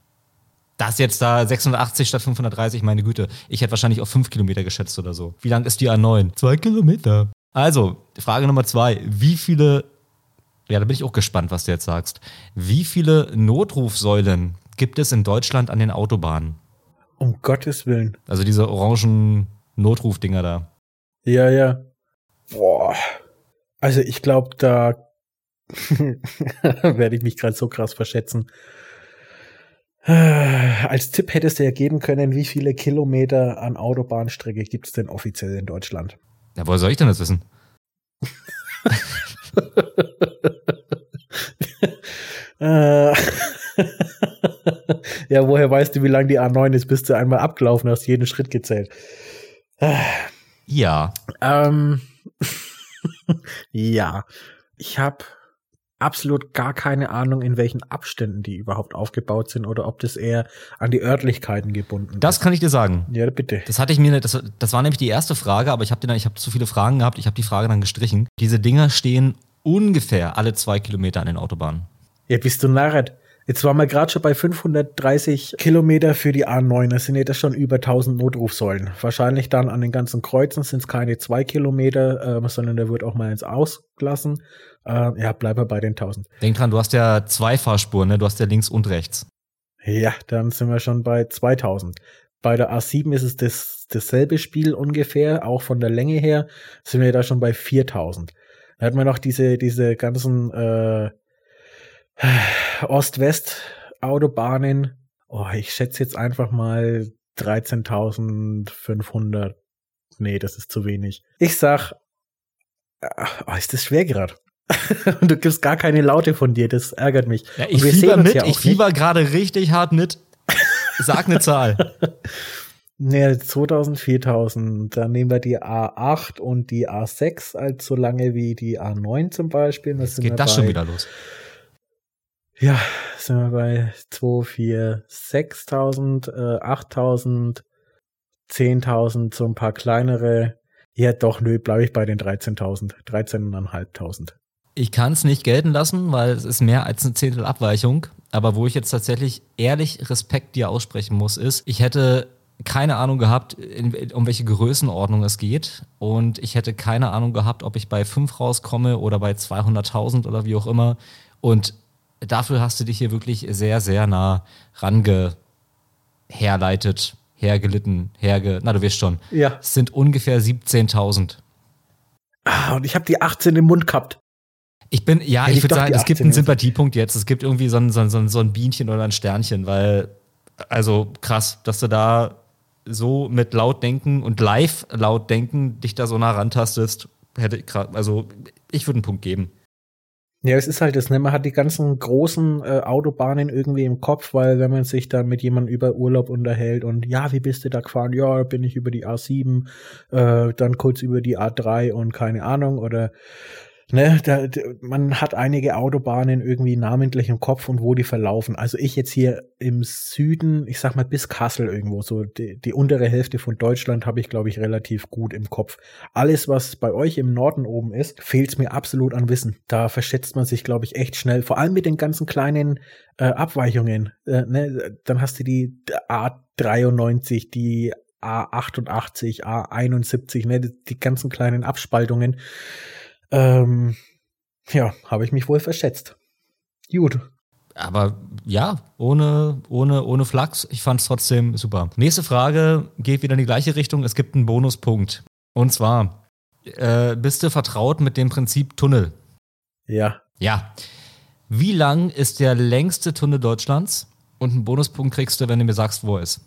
Speaker 2: Das jetzt da 680 statt 530, meine Güte. Ich hätte wahrscheinlich auf 5 Kilometer geschätzt oder so. Wie lang ist die A9? Zwei Kilometer. Also, Frage Nummer zwei. Wie viele, ja, da bin ich auch gespannt, was du jetzt sagst. Wie viele Notrufsäulen gibt es in Deutschland an den Autobahnen?
Speaker 1: Um Gottes Willen.
Speaker 2: Also diese orangen Notrufdinger da.
Speaker 1: Ja, ja. Boah. Also ich glaube, da <laughs> werde ich mich gerade so krass verschätzen. Als Tipp hättest du ja geben können, wie viele Kilometer an Autobahnstrecke gibt es denn offiziell in Deutschland?
Speaker 2: Ja, woher soll ich denn das wissen? <laughs>
Speaker 1: Äh. <laughs> ja, woher weißt du, wie lang die A9 ist, bis du einmal abgelaufen hast, jeden Schritt gezählt?
Speaker 2: ja.
Speaker 1: Ähm, <laughs> ja. Ich habe absolut gar keine Ahnung, in welchen Abständen die überhaupt aufgebaut sind oder ob das eher an die Örtlichkeiten gebunden
Speaker 2: Das kann ich dir sagen.
Speaker 1: Ja, bitte.
Speaker 2: Das hatte ich mir, das, das war nämlich die erste Frage, aber ich habe ich habe zu viele Fragen gehabt. Ich habe die Frage dann gestrichen. Diese Dinger stehen ungefähr alle zwei Kilometer an den Autobahnen.
Speaker 1: Ja, bist du narret. Jetzt waren wir gerade schon bei 530 Kilometer für die A9. Das sind ja das schon über 1000 Notrufsäulen. Wahrscheinlich dann an den ganzen Kreuzen sind es keine zwei Kilometer, äh, sondern da wird auch mal eins ausgelassen. Äh, ja, wir bei den 1000.
Speaker 2: Denk dran, du hast ja zwei Fahrspuren, ne? Du hast ja links und rechts.
Speaker 1: Ja, dann sind wir schon bei 2000. Bei der A7 ist es das, dasselbe Spiel ungefähr, auch von der Länge her sind wir da schon bei 4000. Da hat man noch diese, diese ganzen äh, Ost-West-Autobahnen. Oh, ich schätze jetzt einfach mal 13.500. Nee, das ist zu wenig. Ich sag, oh, ist das schwer gerade. <laughs> du gibst gar keine Laute von dir, das ärgert mich.
Speaker 2: Ja, ich fieber mit, ja ich fieber gerade richtig hart mit. Sag eine Zahl. <laughs>
Speaker 1: Nee, 2000, 4000. Dann nehmen wir die A8 und die A6 als so lange wie die A9 zum Beispiel.
Speaker 2: Das Jetzt geht das schon wieder los.
Speaker 1: Ja, sind wir bei 2, 4, 6000, äh, 8000, 10.000, so ein paar kleinere. Ja, doch, nö, bleibe ich bei den 13.000, 13.500.
Speaker 2: Ich kann es nicht gelten lassen, weil es ist mehr als eine Zehntel Abweichung. Aber wo ich jetzt tatsächlich ehrlich Respekt dir aussprechen muss, ist, ich hätte keine Ahnung gehabt, in, um welche Größenordnung es geht. Und ich hätte keine Ahnung gehabt, ob ich bei 5 rauskomme oder bei 200.000 oder wie auch immer. Und dafür hast du dich hier wirklich sehr, sehr nah range herleitet, hergelitten, herge... Na, du wirst schon.
Speaker 1: Ja.
Speaker 2: Es sind ungefähr 17.000.
Speaker 1: Ah, und ich habe die 18 im Mund gehabt.
Speaker 2: Ich bin, ja, Hätte ich würde sagen, es gibt einen Sympathiepunkt jetzt. Es gibt irgendwie so ein, so, ein, so ein Bienchen oder ein Sternchen, weil, also krass, dass du da so mit laut denken und live laut denken dich da so nah rantastest, hätte ich also ich würde einen Punkt geben.
Speaker 1: Ja, es ist halt das, ne? Man hat die ganzen großen äh, Autobahnen irgendwie im Kopf, weil wenn man sich dann mit jemandem über Urlaub unterhält und ja, wie bist du da gefahren? Ja, bin ich über die A7, äh, dann kurz über die A3 und keine Ahnung oder ne, da, man hat einige Autobahnen irgendwie namentlich im Kopf und wo die verlaufen. Also ich jetzt hier im Süden, ich sag mal bis Kassel irgendwo, so die, die untere Hälfte von Deutschland habe ich, glaube ich, relativ gut im Kopf. Alles, was bei euch im Norden oben ist, fehlt mir absolut an Wissen. Da verschätzt man sich, glaube ich, echt schnell. Vor allem mit den ganzen kleinen äh, Abweichungen. Äh, ne? Dann hast du die A93, die A88, A71, ne? die, die ganzen kleinen Abspaltungen. Ähm, ja, habe ich mich wohl verschätzt. Gut.
Speaker 2: Aber ja, ohne, ohne, ohne Flachs. Ich fand es trotzdem super. Nächste Frage geht wieder in die gleiche Richtung. Es gibt einen Bonuspunkt. Und zwar, äh, bist du vertraut mit dem Prinzip Tunnel?
Speaker 1: Ja.
Speaker 2: Ja. Wie lang ist der längste Tunnel Deutschlands? Und einen Bonuspunkt kriegst du, wenn du mir sagst, wo er ist.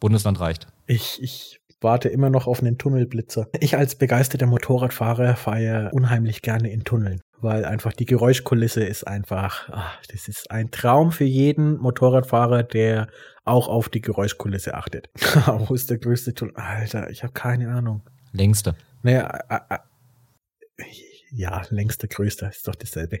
Speaker 2: Bundesland reicht.
Speaker 1: Ich, ich warte immer noch auf einen Tunnelblitzer. Ich als begeisterter Motorradfahrer fahre unheimlich gerne in Tunneln, weil einfach die Geräuschkulisse ist einfach, ach, das ist ein Traum für jeden Motorradfahrer, der auch auf die Geräuschkulisse achtet. <laughs> Wo ist der größte Tunnel? Alter, ich habe keine Ahnung.
Speaker 2: Längste.
Speaker 1: Naja, äh, äh, ja, längster, größter ist doch dasselbe.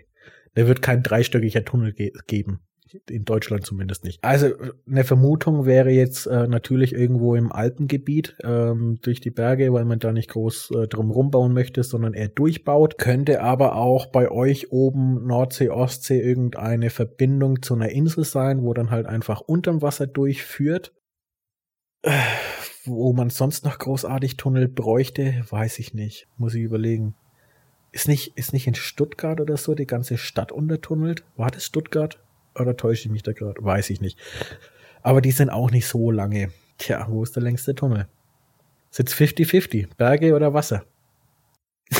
Speaker 1: Da wird kein dreistöckiger Tunnel ge geben in Deutschland zumindest nicht. Also eine Vermutung wäre jetzt äh, natürlich irgendwo im Alpengebiet ähm, durch die Berge, weil man da nicht groß äh, drum rumbauen möchte, sondern eher durchbaut. Könnte aber auch bei euch oben Nordsee, Ostsee irgendeine Verbindung zu einer Insel sein, wo dann halt einfach unterm Wasser durchführt. Äh, wo man sonst noch großartig Tunnel bräuchte, weiß ich nicht. Muss ich überlegen. Ist nicht, ist nicht in Stuttgart oder so die ganze Stadt untertunnelt? War das Stuttgart? Oder täusche ich mich da gerade? Weiß ich nicht. Aber die sind auch nicht so lange. Tja, wo ist der längste Tunnel? Sitzt 50-50, Berge oder Wasser? <laughs>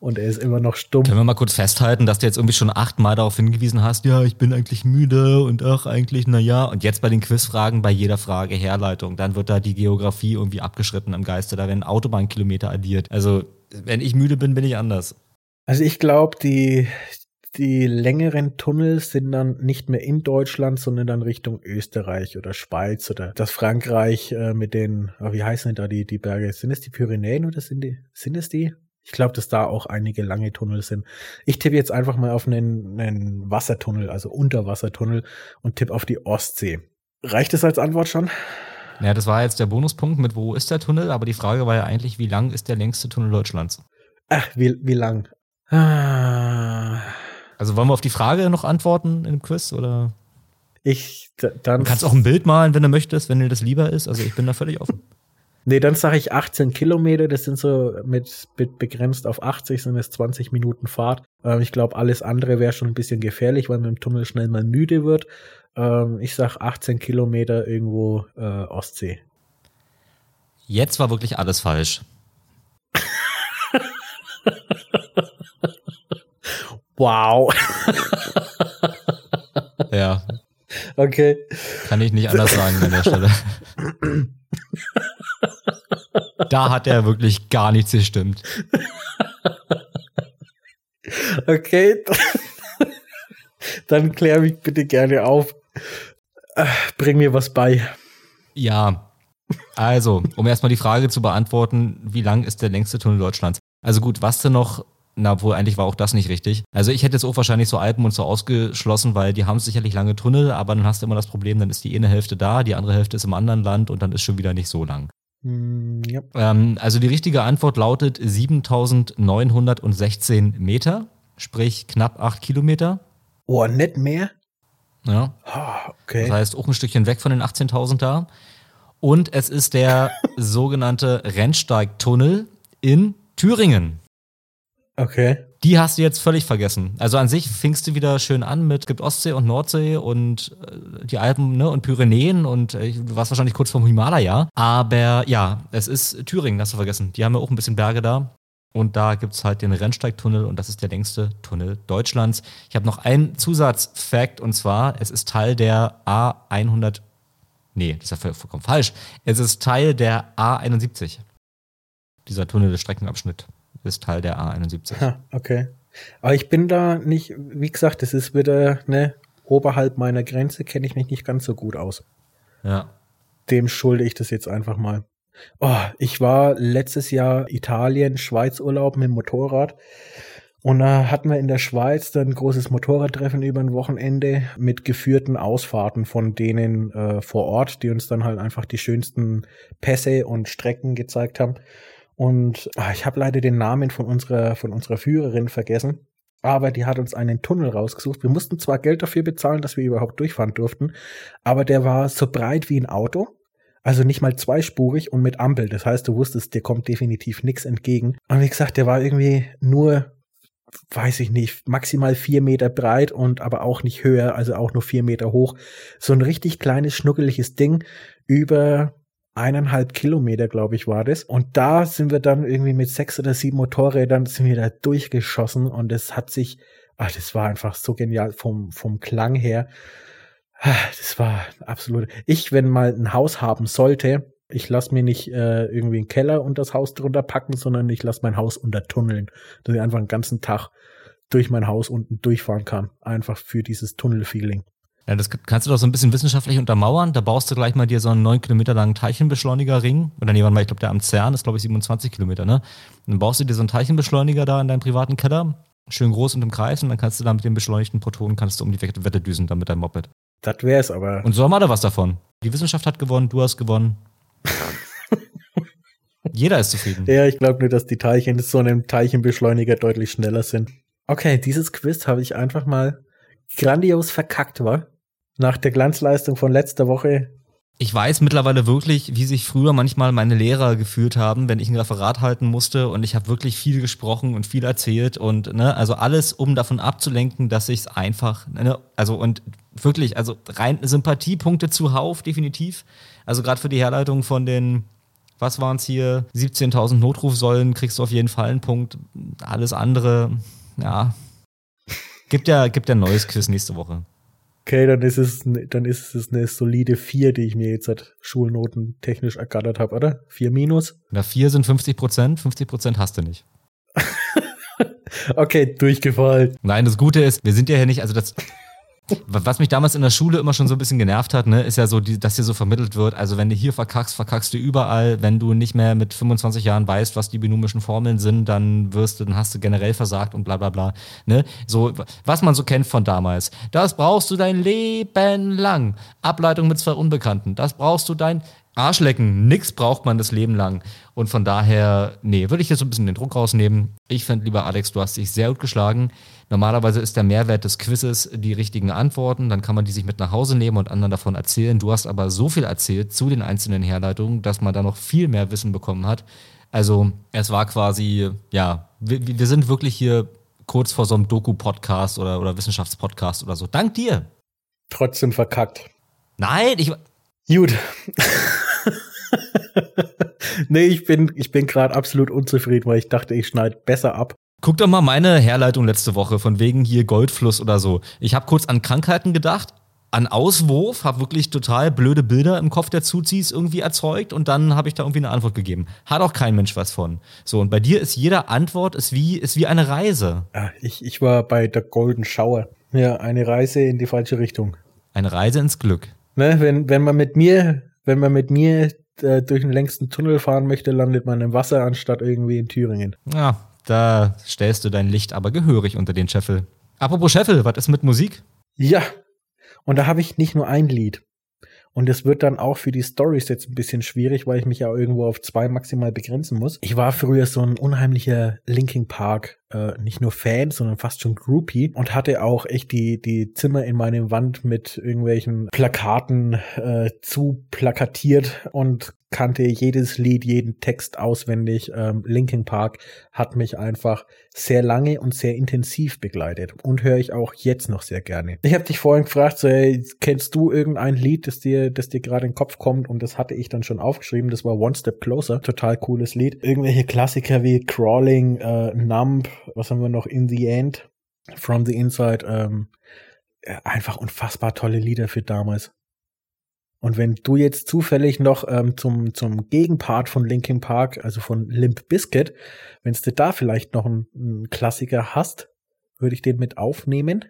Speaker 1: und er ist immer noch stumm.
Speaker 2: Können wir mal kurz festhalten, dass du jetzt irgendwie schon achtmal darauf hingewiesen hast, ja, ich bin eigentlich müde und ach, eigentlich, na ja. Und jetzt bei den Quizfragen, bei jeder Frage Herleitung, dann wird da die Geografie irgendwie abgeschritten im Geiste, da werden Autobahnkilometer addiert. Also, wenn ich müde bin, bin ich anders.
Speaker 1: Also ich glaube, die, die längeren Tunnel sind dann nicht mehr in Deutschland, sondern dann Richtung Österreich oder Schweiz oder das Frankreich äh, mit den, oh, wie heißen denn da die, die Berge? Sind es die Pyrenäen oder sind die, sind es die? Ich glaube, dass da auch einige lange Tunnel sind. Ich tippe jetzt einfach mal auf einen, einen Wassertunnel, also Unterwassertunnel und tippe auf die Ostsee. Reicht es als Antwort schon?
Speaker 2: Ja, das war jetzt der Bonuspunkt mit wo ist der Tunnel, aber die Frage war ja eigentlich, wie lang ist der längste Tunnel Deutschlands?
Speaker 1: Ach, wie, wie lang? Ah.
Speaker 2: Also wollen wir auf die Frage noch antworten in dem Quiz oder?
Speaker 1: Ich, dann.
Speaker 2: Du kannst auch ein Bild malen, wenn du möchtest, wenn dir das lieber ist. Also ich bin da völlig offen. <laughs>
Speaker 1: Nee, dann sage ich 18 Kilometer. Das sind so mit, mit begrenzt auf 80 sind es 20 Minuten Fahrt. Ähm, ich glaube, alles andere wäre schon ein bisschen gefährlich, weil man im Tunnel schnell mal müde wird. Ähm, ich sag 18 Kilometer irgendwo äh, Ostsee.
Speaker 2: Jetzt war wirklich alles falsch. <laughs>
Speaker 1: wow.
Speaker 2: ja.
Speaker 1: Okay.
Speaker 2: Kann ich nicht anders sagen an der Stelle. da hat er wirklich gar nichts gestimmt.
Speaker 1: Okay. Dann klär mich bitte gerne auf. Bring mir was bei.
Speaker 2: Ja. Also, um erstmal die Frage zu beantworten, wie lang ist der längste Tunnel Deutschlands? Also gut, was denn noch na, wohl eigentlich war auch das nicht richtig. Also ich hätte jetzt auch wahrscheinlich so Alpen und so ausgeschlossen, weil die haben sicherlich lange Tunnel, aber dann hast du immer das Problem, dann ist die eine Hälfte da, die andere Hälfte ist im anderen Land und dann ist schon wieder nicht so lang. Mm, ja. ähm, also die richtige Antwort lautet 7916 Meter, sprich knapp 8 Kilometer.
Speaker 1: Oh, nicht mehr?
Speaker 2: Ja.
Speaker 1: Oh, okay.
Speaker 2: Das heißt auch ein Stückchen weg von den 18.000 da. Und es ist der <laughs> sogenannte Rennsteigtunnel in Thüringen.
Speaker 1: Okay.
Speaker 2: Die hast du jetzt völlig vergessen. Also an sich fingst du wieder schön an mit gibt Ostsee und Nordsee und äh, die Alpen ne, und Pyrenäen und äh, du warst wahrscheinlich kurz vom Himalaya. Aber ja, es ist Thüringen, hast du vergessen. Die haben ja auch ein bisschen Berge da. Und da gibt es halt den Rennsteigtunnel und das ist der längste Tunnel Deutschlands. Ich habe noch einen Zusatzfakt und zwar, es ist Teil der A100. Nee, das ist ja vollkommen falsch. Es ist Teil der A71. Dieser Tunnel, der Streckenabschnitt ist Teil der A71.
Speaker 1: Ha, okay. Aber ich bin da nicht, wie gesagt, das ist wieder, ne, oberhalb meiner Grenze kenne ich mich nicht ganz so gut aus.
Speaker 2: Ja.
Speaker 1: Dem schulde ich das jetzt einfach mal. Oh, ich war letztes Jahr Italien, Schweiz Urlaub mit dem Motorrad. Und da hatten wir in der Schweiz dann ein großes Motorradtreffen über ein Wochenende mit geführten Ausfahrten von denen äh, vor Ort, die uns dann halt einfach die schönsten Pässe und Strecken gezeigt haben. Und ach, ich habe leider den Namen von unserer, von unserer Führerin vergessen. Aber die hat uns einen Tunnel rausgesucht. Wir mussten zwar Geld dafür bezahlen, dass wir überhaupt durchfahren durften, aber der war so breit wie ein Auto. Also nicht mal zweispurig und mit Ampel. Das heißt, du wusstest, dir kommt definitiv nichts entgegen. Und wie gesagt, der war irgendwie nur, weiß ich nicht, maximal vier Meter breit und aber auch nicht höher, also auch nur vier Meter hoch. So ein richtig kleines, schnuckeliges Ding über eineinhalb Kilometer, glaube ich, war das. Und da sind wir dann irgendwie mit sechs oder sieben Motorrädern sind wir da durchgeschossen und es hat sich, ach, das war einfach so genial vom, vom Klang her. Ah, das war absolut. Ich, wenn mal ein Haus haben sollte, ich lasse mir nicht äh, irgendwie einen Keller und das Haus drunter packen, sondern ich lasse mein Haus untertunneln, dass ich einfach einen ganzen Tag durch mein Haus unten durchfahren kann. Einfach für dieses Tunnelfeeling.
Speaker 2: Ja, das kannst du doch so ein bisschen wissenschaftlich untermauern. Da baust du gleich mal dir so einen neun Kilometer langen Teilchenbeschleunigerring. Oder nee, mal, ich glaube, der am CERN ist, glaube ich, 27 Kilometer, ne? Und dann baust du dir so einen Teilchenbeschleuniger da in deinem privaten Keller. Schön groß und im Kreis. Und dann kannst du da mit dem beschleunigten Protonen kannst du um die Wette düsen dann mit deinem Moped.
Speaker 1: Das wär's aber.
Speaker 2: Und so haben alle was davon. Die Wissenschaft hat gewonnen, du hast gewonnen. <laughs> Jeder ist zufrieden.
Speaker 1: Ja, ich glaube nur, dass die Teilchen so einem Teilchenbeschleuniger deutlich schneller sind. Okay, dieses Quiz habe ich einfach mal grandios verkackt, war nach der Glanzleistung von letzter Woche.
Speaker 2: Ich weiß mittlerweile wirklich, wie sich früher manchmal meine Lehrer gefühlt haben, wenn ich ein Referat halten musste und ich habe wirklich viel gesprochen und viel erzählt und ne, also alles, um davon abzulenken, dass ich es einfach, ne, also und wirklich, also rein Sympathiepunkte zuhauf, definitiv. Also gerade für die Herleitung von den, was waren es hier, 17.000 Notrufsäulen, kriegst du auf jeden Fall einen Punkt. Alles andere, ja, gibt ja, gibt ja ein neues Quiz nächste Woche.
Speaker 1: Okay, dann ist es, dann ist es eine solide 4, die ich mir jetzt seit Schulnoten technisch ergattert habe, oder? 4 minus?
Speaker 2: Na, 4 sind 50 Prozent, 50 Prozent hast du nicht. <laughs>
Speaker 1: okay, durchgefallen.
Speaker 2: Nein, das Gute ist, wir sind ja hier nicht, also das, Was mich damals in der Schule immer schon so ein bisschen genervt hat, ne, ist ja so, dass dir so vermittelt wird, also wenn du hier verkackst, verkackst du überall. Wenn du nicht mehr mit 25 Jahren weißt, was die binomischen Formeln sind, dann wirst du, dann hast du generell versagt und bla bla bla. Ne? So, was man so kennt von damals. Das brauchst du dein Leben lang. Ableitung mit zwei Unbekannten. Das brauchst du dein Arschlecken, nix braucht man das Leben lang. Und von daher, nee, würde ich jetzt so ein bisschen den Druck rausnehmen. Ich fände lieber, Alex, du hast dich sehr gut geschlagen. Normalerweise ist der Mehrwert des Quizzes die richtigen Antworten. Dann kann man die sich mit nach Hause nehmen und anderen davon erzählen. Du hast aber so viel erzählt zu den einzelnen Herleitungen, dass man da noch viel mehr Wissen bekommen hat. Also, es war quasi, ja, wir, wir sind wirklich hier kurz vor so einem Doku-Podcast oder, oder Wissenschaftspodcast oder so. Dank dir.
Speaker 1: Trotzdem verkackt.
Speaker 2: Nein, ich.
Speaker 1: Gut. <laughs> nee, ich bin, ich bin gerade absolut unzufrieden, weil ich dachte, ich schneide besser ab.
Speaker 2: Guck doch mal meine Herleitung letzte Woche von wegen hier Goldfluss oder so. Ich habe kurz an Krankheiten gedacht, an Auswurf, habe wirklich total blöde Bilder im Kopf der Zuzis irgendwie erzeugt und dann habe ich da irgendwie eine Antwort gegeben. Hat auch kein Mensch was von. So, und bei dir ist jede Antwort ist wie, ist wie eine Reise.
Speaker 1: Ja, ich, ich war bei der Golden Shower. Ja, eine Reise in die falsche Richtung.
Speaker 2: Eine Reise ins Glück.
Speaker 1: Ne, wenn, wenn man mit mir, wenn man mit mir äh, durch den längsten Tunnel fahren möchte, landet man im Wasser anstatt irgendwie in Thüringen.
Speaker 2: Ja, da stellst du dein Licht aber gehörig unter den Scheffel. Apropos Scheffel, was ist mit Musik?
Speaker 1: Ja, und da habe ich nicht nur ein Lied. Und es wird dann auch für die Stories jetzt ein bisschen schwierig, weil ich mich ja irgendwo auf zwei maximal begrenzen muss. Ich war früher so ein unheimlicher Linking Park, äh, nicht nur Fan, sondern fast schon Groupie und hatte auch echt die, die Zimmer in meinem Wand mit irgendwelchen Plakaten äh, zu plakatiert und kannte jedes Lied, jeden Text auswendig. Ähm, Linkin Park hat mich einfach sehr lange und sehr intensiv begleitet und höre ich auch jetzt noch sehr gerne. Ich habe dich vorhin gefragt, so, hey, kennst du irgendein Lied, das dir, das dir gerade in den Kopf kommt? Und das hatte ich dann schon aufgeschrieben. Das war One Step Closer, total cooles Lied. Irgendwelche Klassiker wie Crawling, äh, Numb, was haben wir noch? In the End, From the Inside. Ähm, einfach unfassbar tolle Lieder für damals. Und wenn du jetzt zufällig noch ähm, zum, zum Gegenpart von Linkin Park, also von Limp Bizkit, wenn du da vielleicht noch einen, Klassiker hast, würde ich den mit aufnehmen.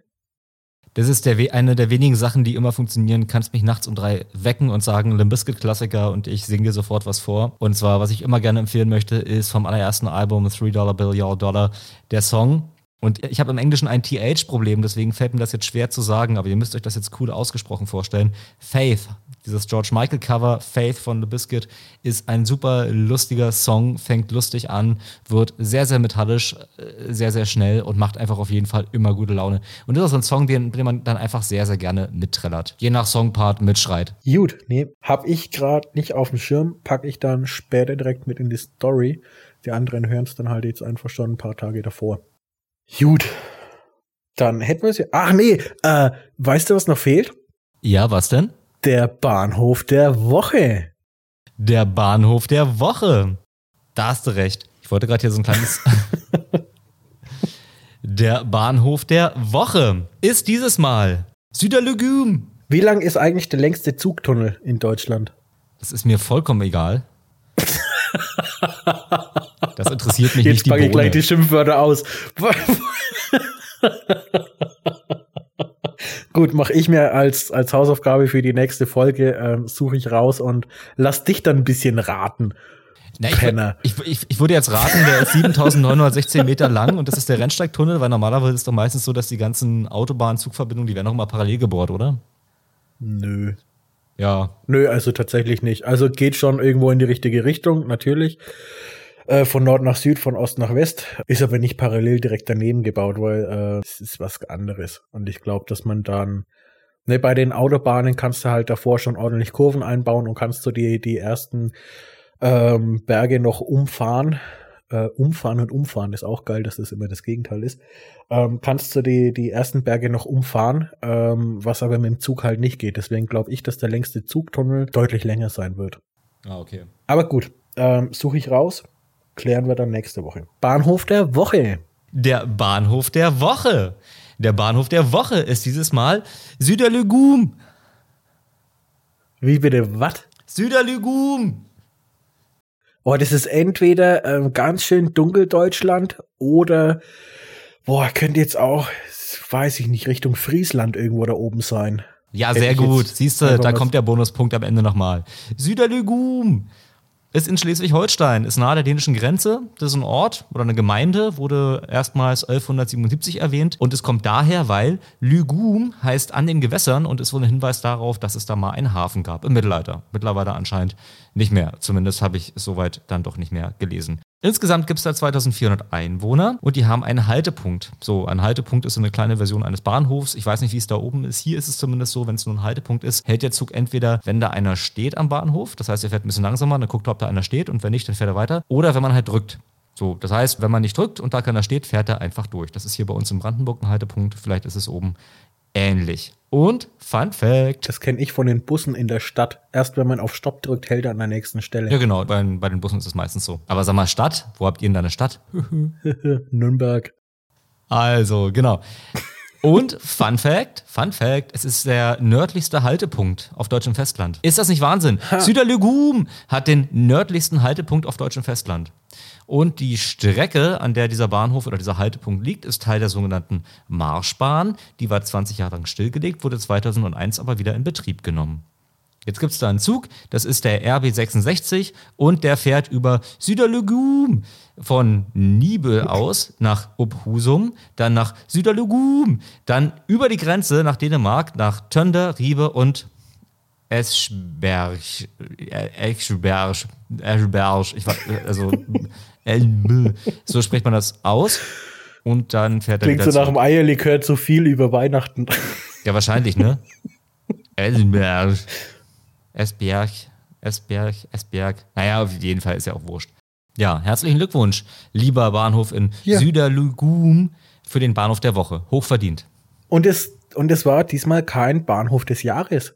Speaker 2: Das ist der, eine der wenigen Sachen, die immer funktionieren. Kannst mich nachts um drei wecken und sagen, Limp Bizkit Klassiker und ich singe dir sofort was vor. Und zwar, was ich immer gerne empfehlen möchte, ist vom allerersten Album Three Dollar Bill Your Dollar der Song und ich habe im Englischen ein TH-Problem, deswegen fällt mir das jetzt schwer zu sagen, aber ihr müsst euch das jetzt cool ausgesprochen vorstellen. Faith, dieses George Michael Cover, Faith von The Biscuit, ist ein super lustiger Song, fängt lustig an, wird sehr, sehr metallisch, äh, sehr, sehr schnell und macht einfach auf jeden Fall immer gute Laune. Und das ist ein Song, den, den man dann einfach sehr, sehr gerne mitträllert. Je nach Songpart mitschreit.
Speaker 1: Gut, nee, hab ich gerade nicht auf dem Schirm, packe ich dann später direkt mit in die Story. Die anderen hören es dann halt jetzt einfach schon ein paar Tage davor. Gut. Dann hätten wir es ja. Ach nee, äh, weißt du, was noch fehlt?
Speaker 2: Ja, was denn?
Speaker 1: Der Bahnhof der Woche.
Speaker 2: Der Bahnhof der Woche. Da hast du recht. Ich wollte gerade hier so ein kleines. <laughs> der Bahnhof der Woche ist dieses Mal Süderlegüm.
Speaker 1: Wie lang ist eigentlich der längste Zugtunnel in Deutschland?
Speaker 2: Das ist mir vollkommen egal. <laughs> Das interessiert mich
Speaker 1: Jetzt
Speaker 2: nicht die
Speaker 1: packe ich gleich die Schimpfwörter aus. Gut, mache ich mir als, als Hausaufgabe für die nächste Folge, ähm, suche ich raus und lass dich dann ein bisschen raten.
Speaker 2: Na, ich,
Speaker 1: Penner.
Speaker 2: ich, ich, ich würde jetzt raten, der ist 7916 Meter lang und das ist der Rennsteigtunnel, weil normalerweise ist es doch meistens so, dass die ganzen Autobahn-Zugverbindungen, die werden auch immer parallel gebohrt, oder?
Speaker 1: Nö.
Speaker 2: Ja.
Speaker 1: Nö, also tatsächlich nicht. Also geht schon irgendwo in die richtige Richtung, natürlich. Äh, von Nord nach Süd, von Ost nach West. Ist aber nicht parallel direkt daneben gebaut, weil äh, es ist was anderes. Und ich glaube, dass man dann Ne, bei den Autobahnen kannst du halt davor schon ordentlich Kurven einbauen und kannst du die, die ersten ähm, Berge noch umfahren. Äh, umfahren und umfahren ist auch geil, dass das immer das Gegenteil ist. Ähm, kannst du die, die ersten Berge noch umfahren, ähm, was aber mit dem Zug halt nicht geht. Deswegen glaube ich, dass der längste Zugtunnel deutlich länger sein wird.
Speaker 2: Ah, okay.
Speaker 1: Aber gut, ähm, suche ich raus, klären wir dann nächste Woche. Bahnhof der Woche.
Speaker 2: Der Bahnhof der Woche. Der Bahnhof der Woche ist dieses Mal Süderlegum.
Speaker 1: Wie bitte, was?
Speaker 2: Süderlegum.
Speaker 1: Oh, das ist entweder ähm, ganz schön dunkel Deutschland oder Boah, könnte jetzt auch, weiß ich nicht, Richtung Friesland irgendwo da oben sein.
Speaker 2: Ja, sehr gut. Siehst du, da kommt der Bonuspunkt am Ende nochmal. Süderlegum ist in Schleswig-Holstein, ist nahe der dänischen Grenze. Das ist ein Ort oder eine Gemeinde, wurde erstmals 1177 erwähnt. Und es kommt daher, weil Lügum heißt an den Gewässern und ist wohl ein Hinweis darauf, dass es da mal einen Hafen gab im Mittelalter. Mittlerweile anscheinend nicht mehr. Zumindest habe ich es soweit dann doch nicht mehr gelesen. Insgesamt gibt es da 2400 Einwohner und die haben einen Haltepunkt. So, ein Haltepunkt ist so eine kleine Version eines Bahnhofs. Ich weiß nicht, wie es da oben ist. Hier ist es zumindest so, wenn es nur ein Haltepunkt ist, hält der Zug entweder, wenn da einer steht am Bahnhof, das heißt, er fährt ein bisschen langsamer, dann guckt er, ob da einer steht und wenn nicht, dann fährt er weiter. Oder wenn man halt drückt. So, das heißt, wenn man nicht drückt und da keiner steht, fährt er einfach durch. Das ist hier bei uns in Brandenburg ein Haltepunkt. Vielleicht ist es oben ähnlich. Und Fun Fact.
Speaker 1: Das kenne ich von den Bussen in der Stadt. Erst wenn man auf Stopp drückt, hält er an der nächsten Stelle.
Speaker 2: Ja, genau, bei, bei den Bussen ist es meistens so. Aber sag mal, Stadt, wo habt ihr denn da eine Stadt? <laughs>
Speaker 1: Nürnberg.
Speaker 2: Also, genau. Und Fun Fact, Fun Fact, es ist der nördlichste Haltepunkt auf deutschem Festland. Ist das nicht Wahnsinn? Süderlegum hat den nördlichsten Haltepunkt auf deutschem Festland. Und die Strecke, an der dieser Bahnhof oder dieser Haltepunkt liegt, ist Teil der sogenannten Marschbahn. Die war 20 Jahre lang stillgelegt, wurde 2001 aber wieder in Betrieb genommen. Jetzt gibt es da einen Zug, das ist der RB66 und der fährt über Süderlegum von Nibel aus nach Ophusum, dann nach Süderlegum, dann über die Grenze nach Dänemark, nach Tönder, Riebe und Eschberg. äh, Eschberg. Eschberg. Ich weiß, also, <laughs> so spricht man das aus. Und dann fährt er
Speaker 1: Klingt so nach dem Eierlikör zu viel über Weihnachten.
Speaker 2: Ja, wahrscheinlich, ne? <laughs> Esberg. Esberg. Esberg. Esberg. Naja, auf jeden Fall ist ja auch wurscht. Ja, herzlichen Glückwunsch, lieber Bahnhof in
Speaker 1: Ja.
Speaker 2: Süderlugum für den Bahnhof der Woche. Hochverdient.
Speaker 1: Und es, und es war diesmal kein Bahnhof des Jahres.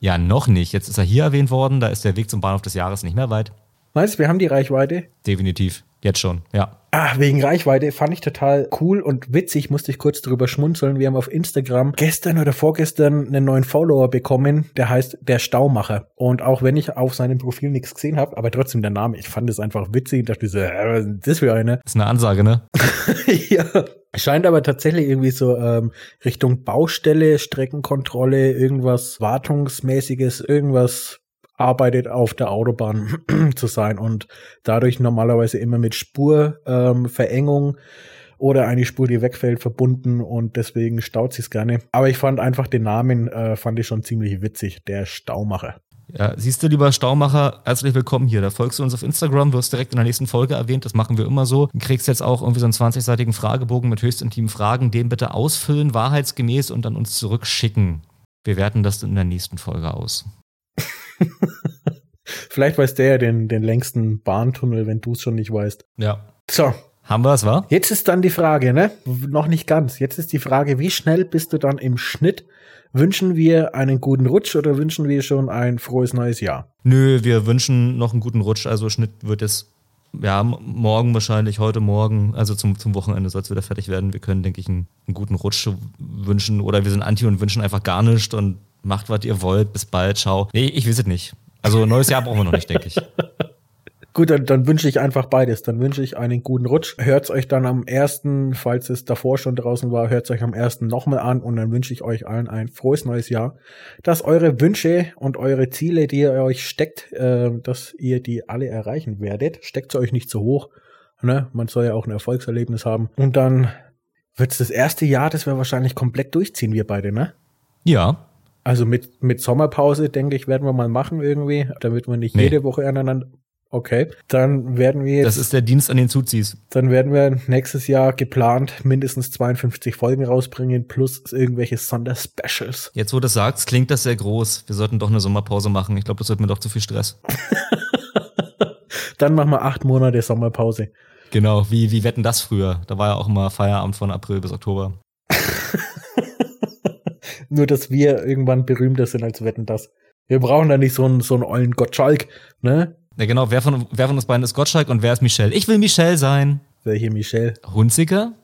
Speaker 2: Ja, noch nicht. Jetzt ist er hier erwähnt worden. Da ist der Weg zum Bahnhof des Jahres nicht mehr weit.
Speaker 1: Weißt du, wir haben die Reichweite.
Speaker 2: Definitiv. Jetzt schon, ja.
Speaker 1: Ah, wegen Reichweite fand ich total cool und witzig, musste ich kurz drüber schmunzeln. Wir haben auf Instagram gestern oder vorgestern einen neuen Follower bekommen, der heißt der Staumacher. Und auch wenn ich auf seinem Profil nichts gesehen habe, aber trotzdem der Name, ich fand es einfach witzig und dachte so, äh, das für eine?
Speaker 2: Ist eine Ansage, ne? <laughs>
Speaker 1: ja. Scheint aber tatsächlich irgendwie so ähm, Richtung Baustelle, Streckenkontrolle, irgendwas Wartungsmäßiges, irgendwas arbeitet auf der Autobahn <clears throat> zu sein und dadurch normalerweise immer mit Spurverengung ähm, oder eine Spur, die wegfällt, verbunden und deswegen staut sie es gerne. Aber ich fand einfach den Namen, äh, fand ich schon ziemlich witzig, der Staumacher.
Speaker 2: Ja, siehst du, lieber Staumacher, herzlich willkommen hier. Da folgst du uns auf Instagram, wirst direkt in der nächsten Folge erwähnt. Das machen wir immer so. Du kriegst jetzt auch irgendwie so einen 20-seitigen Fragebogen mit höchst intimen Fragen. Den bitte ausfüllen, wahrheitsgemäß und dann uns zurückschicken. Wir werten das in der nächsten Folge aus. <laughs>
Speaker 1: Vielleicht weiß der ja den, den längsten Bahntunnel, wenn du es schon nicht weißt.
Speaker 2: Ja.
Speaker 1: So,
Speaker 2: Haben wir es, wa?
Speaker 1: Jetzt ist dann die Frage, ne? Noch nicht ganz. Jetzt ist die Frage, wie schnell bist du dann im Schnitt? Wünschen wir einen guten Rutsch oder wünschen wir schon ein frohes neues Jahr?
Speaker 2: Nö, wir wünschen noch einen guten Rutsch. Also Schnitt wird es ja morgen wahrscheinlich, heute Morgen, also zum, zum Wochenende soll es wieder fertig werden. Wir können, denke ich, einen, einen guten Rutsch wünschen oder wir sind anti und wünschen einfach gar nichts und macht, was ihr wollt. Bis bald, ciao. Nee, ich weiß es nicht. Also neues Jahr brauchen wir noch nicht, denke ich. <laughs>
Speaker 1: Gut, dann, dann wünsche ich einfach beides. Dann wünsche ich einen guten Rutsch. Hört's euch dann am ersten, falls es davor schon draußen war, hört's euch am ersten nochmal an und dann wünsche ich euch allen ein frohes neues Jahr. Dass eure Wünsche und eure Ziele, die ihr euch steckt, äh, dass ihr die alle erreichen werdet. Steckt euch nicht zu hoch. Ne? Man soll ja auch ein Erfolgserlebnis haben. Und dann wird's das erste Jahr, das wir wahrscheinlich komplett durchziehen, wir beide, ne?
Speaker 2: Ja,
Speaker 1: Also mit, mit Sommerpause, denke ich, werden wir mal machen irgendwie, damit wir nicht
Speaker 2: Nee.
Speaker 1: jede Woche aneinander. Okay. Dann werden wir jetzt,
Speaker 2: das ist der Dienst an den Zuzis.
Speaker 1: dann werden wir nächstes Jahr geplant mindestens 52 Folgen rausbringen plus irgendwelche Sonderspecials.
Speaker 2: Jetzt, wo du das sagst, klingt das sehr groß. Wir sollten doch eine Sommerpause machen. Ich glaube, das wird mir doch zu viel Stress. <laughs>
Speaker 1: Dann machen wir acht Monate Sommerpause.
Speaker 2: Genau, wie, wie wetten das früher? Da war ja auch immer Feierabend von April bis Oktober.
Speaker 1: Nur, dass wir irgendwann berühmter sind als Wetten das. Wir brauchen da nicht so einen, so einen ollen Gottschalk, ne?
Speaker 2: Ja, genau. Wer von, wer von uns beiden ist Gottschalk und wer ist Michelle? Ich will Michelle sein.
Speaker 1: Welche Michelle?
Speaker 2: Hunziker?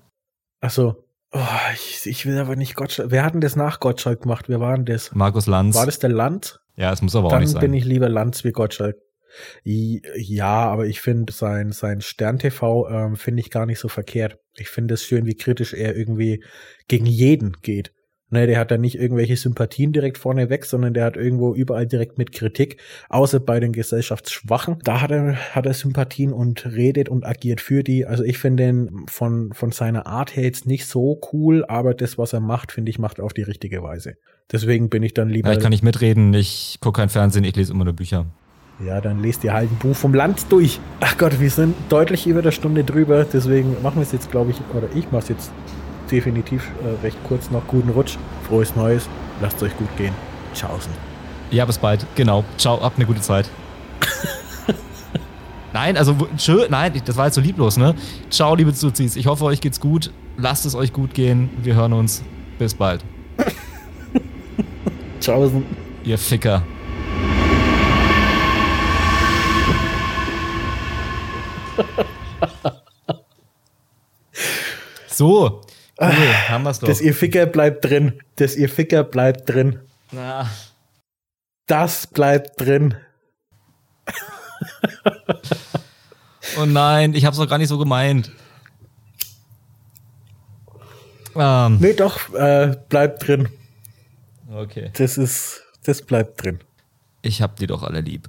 Speaker 1: Ach so. Oh, ich, ich will aber nicht Gottschalk. Wer hat denn das nach Gottschalk gemacht? Wer war denn das?
Speaker 2: Markus Lanz?
Speaker 1: War das der Land?
Speaker 2: Ja, es muss aber auch
Speaker 1: Dann
Speaker 2: nicht sein.
Speaker 1: bin ich lieber Lanz wie Gottschalk. Ja, aber ich finde sein, sein Stern-TV ähm, finde ich gar nicht so verkehrt. Ich finde es schön, wie kritisch er irgendwie gegen jeden geht. Ne, der hat da nicht irgendwelche Sympathien direkt vorne weg, sondern der hat irgendwo überall direkt mit Kritik, außer bei den Gesellschaftsschwachen. Da hat er, hat er Sympathien und redet und agiert für die. Also ich finde den von, von seiner Art her jetzt nicht so cool, aber das, was er macht, finde ich, macht er auf die richtige Weise. Deswegen bin ich dann lieber.
Speaker 2: Ich kann nicht mitreden, ich gucke kein Fernsehen, ich lese immer nur Bücher.
Speaker 1: Ja, dann lest ihr halt ein Buch vom Land durch. Ach Gott, wir sind deutlich über der Stunde drüber, deswegen machen wir es jetzt, glaube ich, oder ich mache es jetzt definitiv äh, recht kurz noch. Guten Rutsch, frohes Neues, lasst es euch gut gehen. Tschaußen.
Speaker 2: Ja, bis bald. Genau. Ciao, habt eine gute Zeit. nein, also schön, nein, das war jetzt so lieblos, ne? Ciao, liebe Zuzis. Ich hoffe, euch geht's gut. Lasst es euch gut gehen. Wir hören uns. Bis bald. <laughs>
Speaker 1: Tschaußen.
Speaker 2: Ihr Ficker. <laughs> so, cool, haben wir's doch.
Speaker 1: Das ihr Ficker bleibt drin. Das ihr Ficker bleibt drin.
Speaker 2: Na.
Speaker 1: Das bleibt drin. <laughs>
Speaker 2: oh nein, ich hab's doch gar nicht so gemeint.
Speaker 1: Ähm. Nee, doch, äh, bleibt drin.
Speaker 2: Okay.
Speaker 1: Das ist, das bleibt drin.
Speaker 2: Ich hab die doch alle lieb.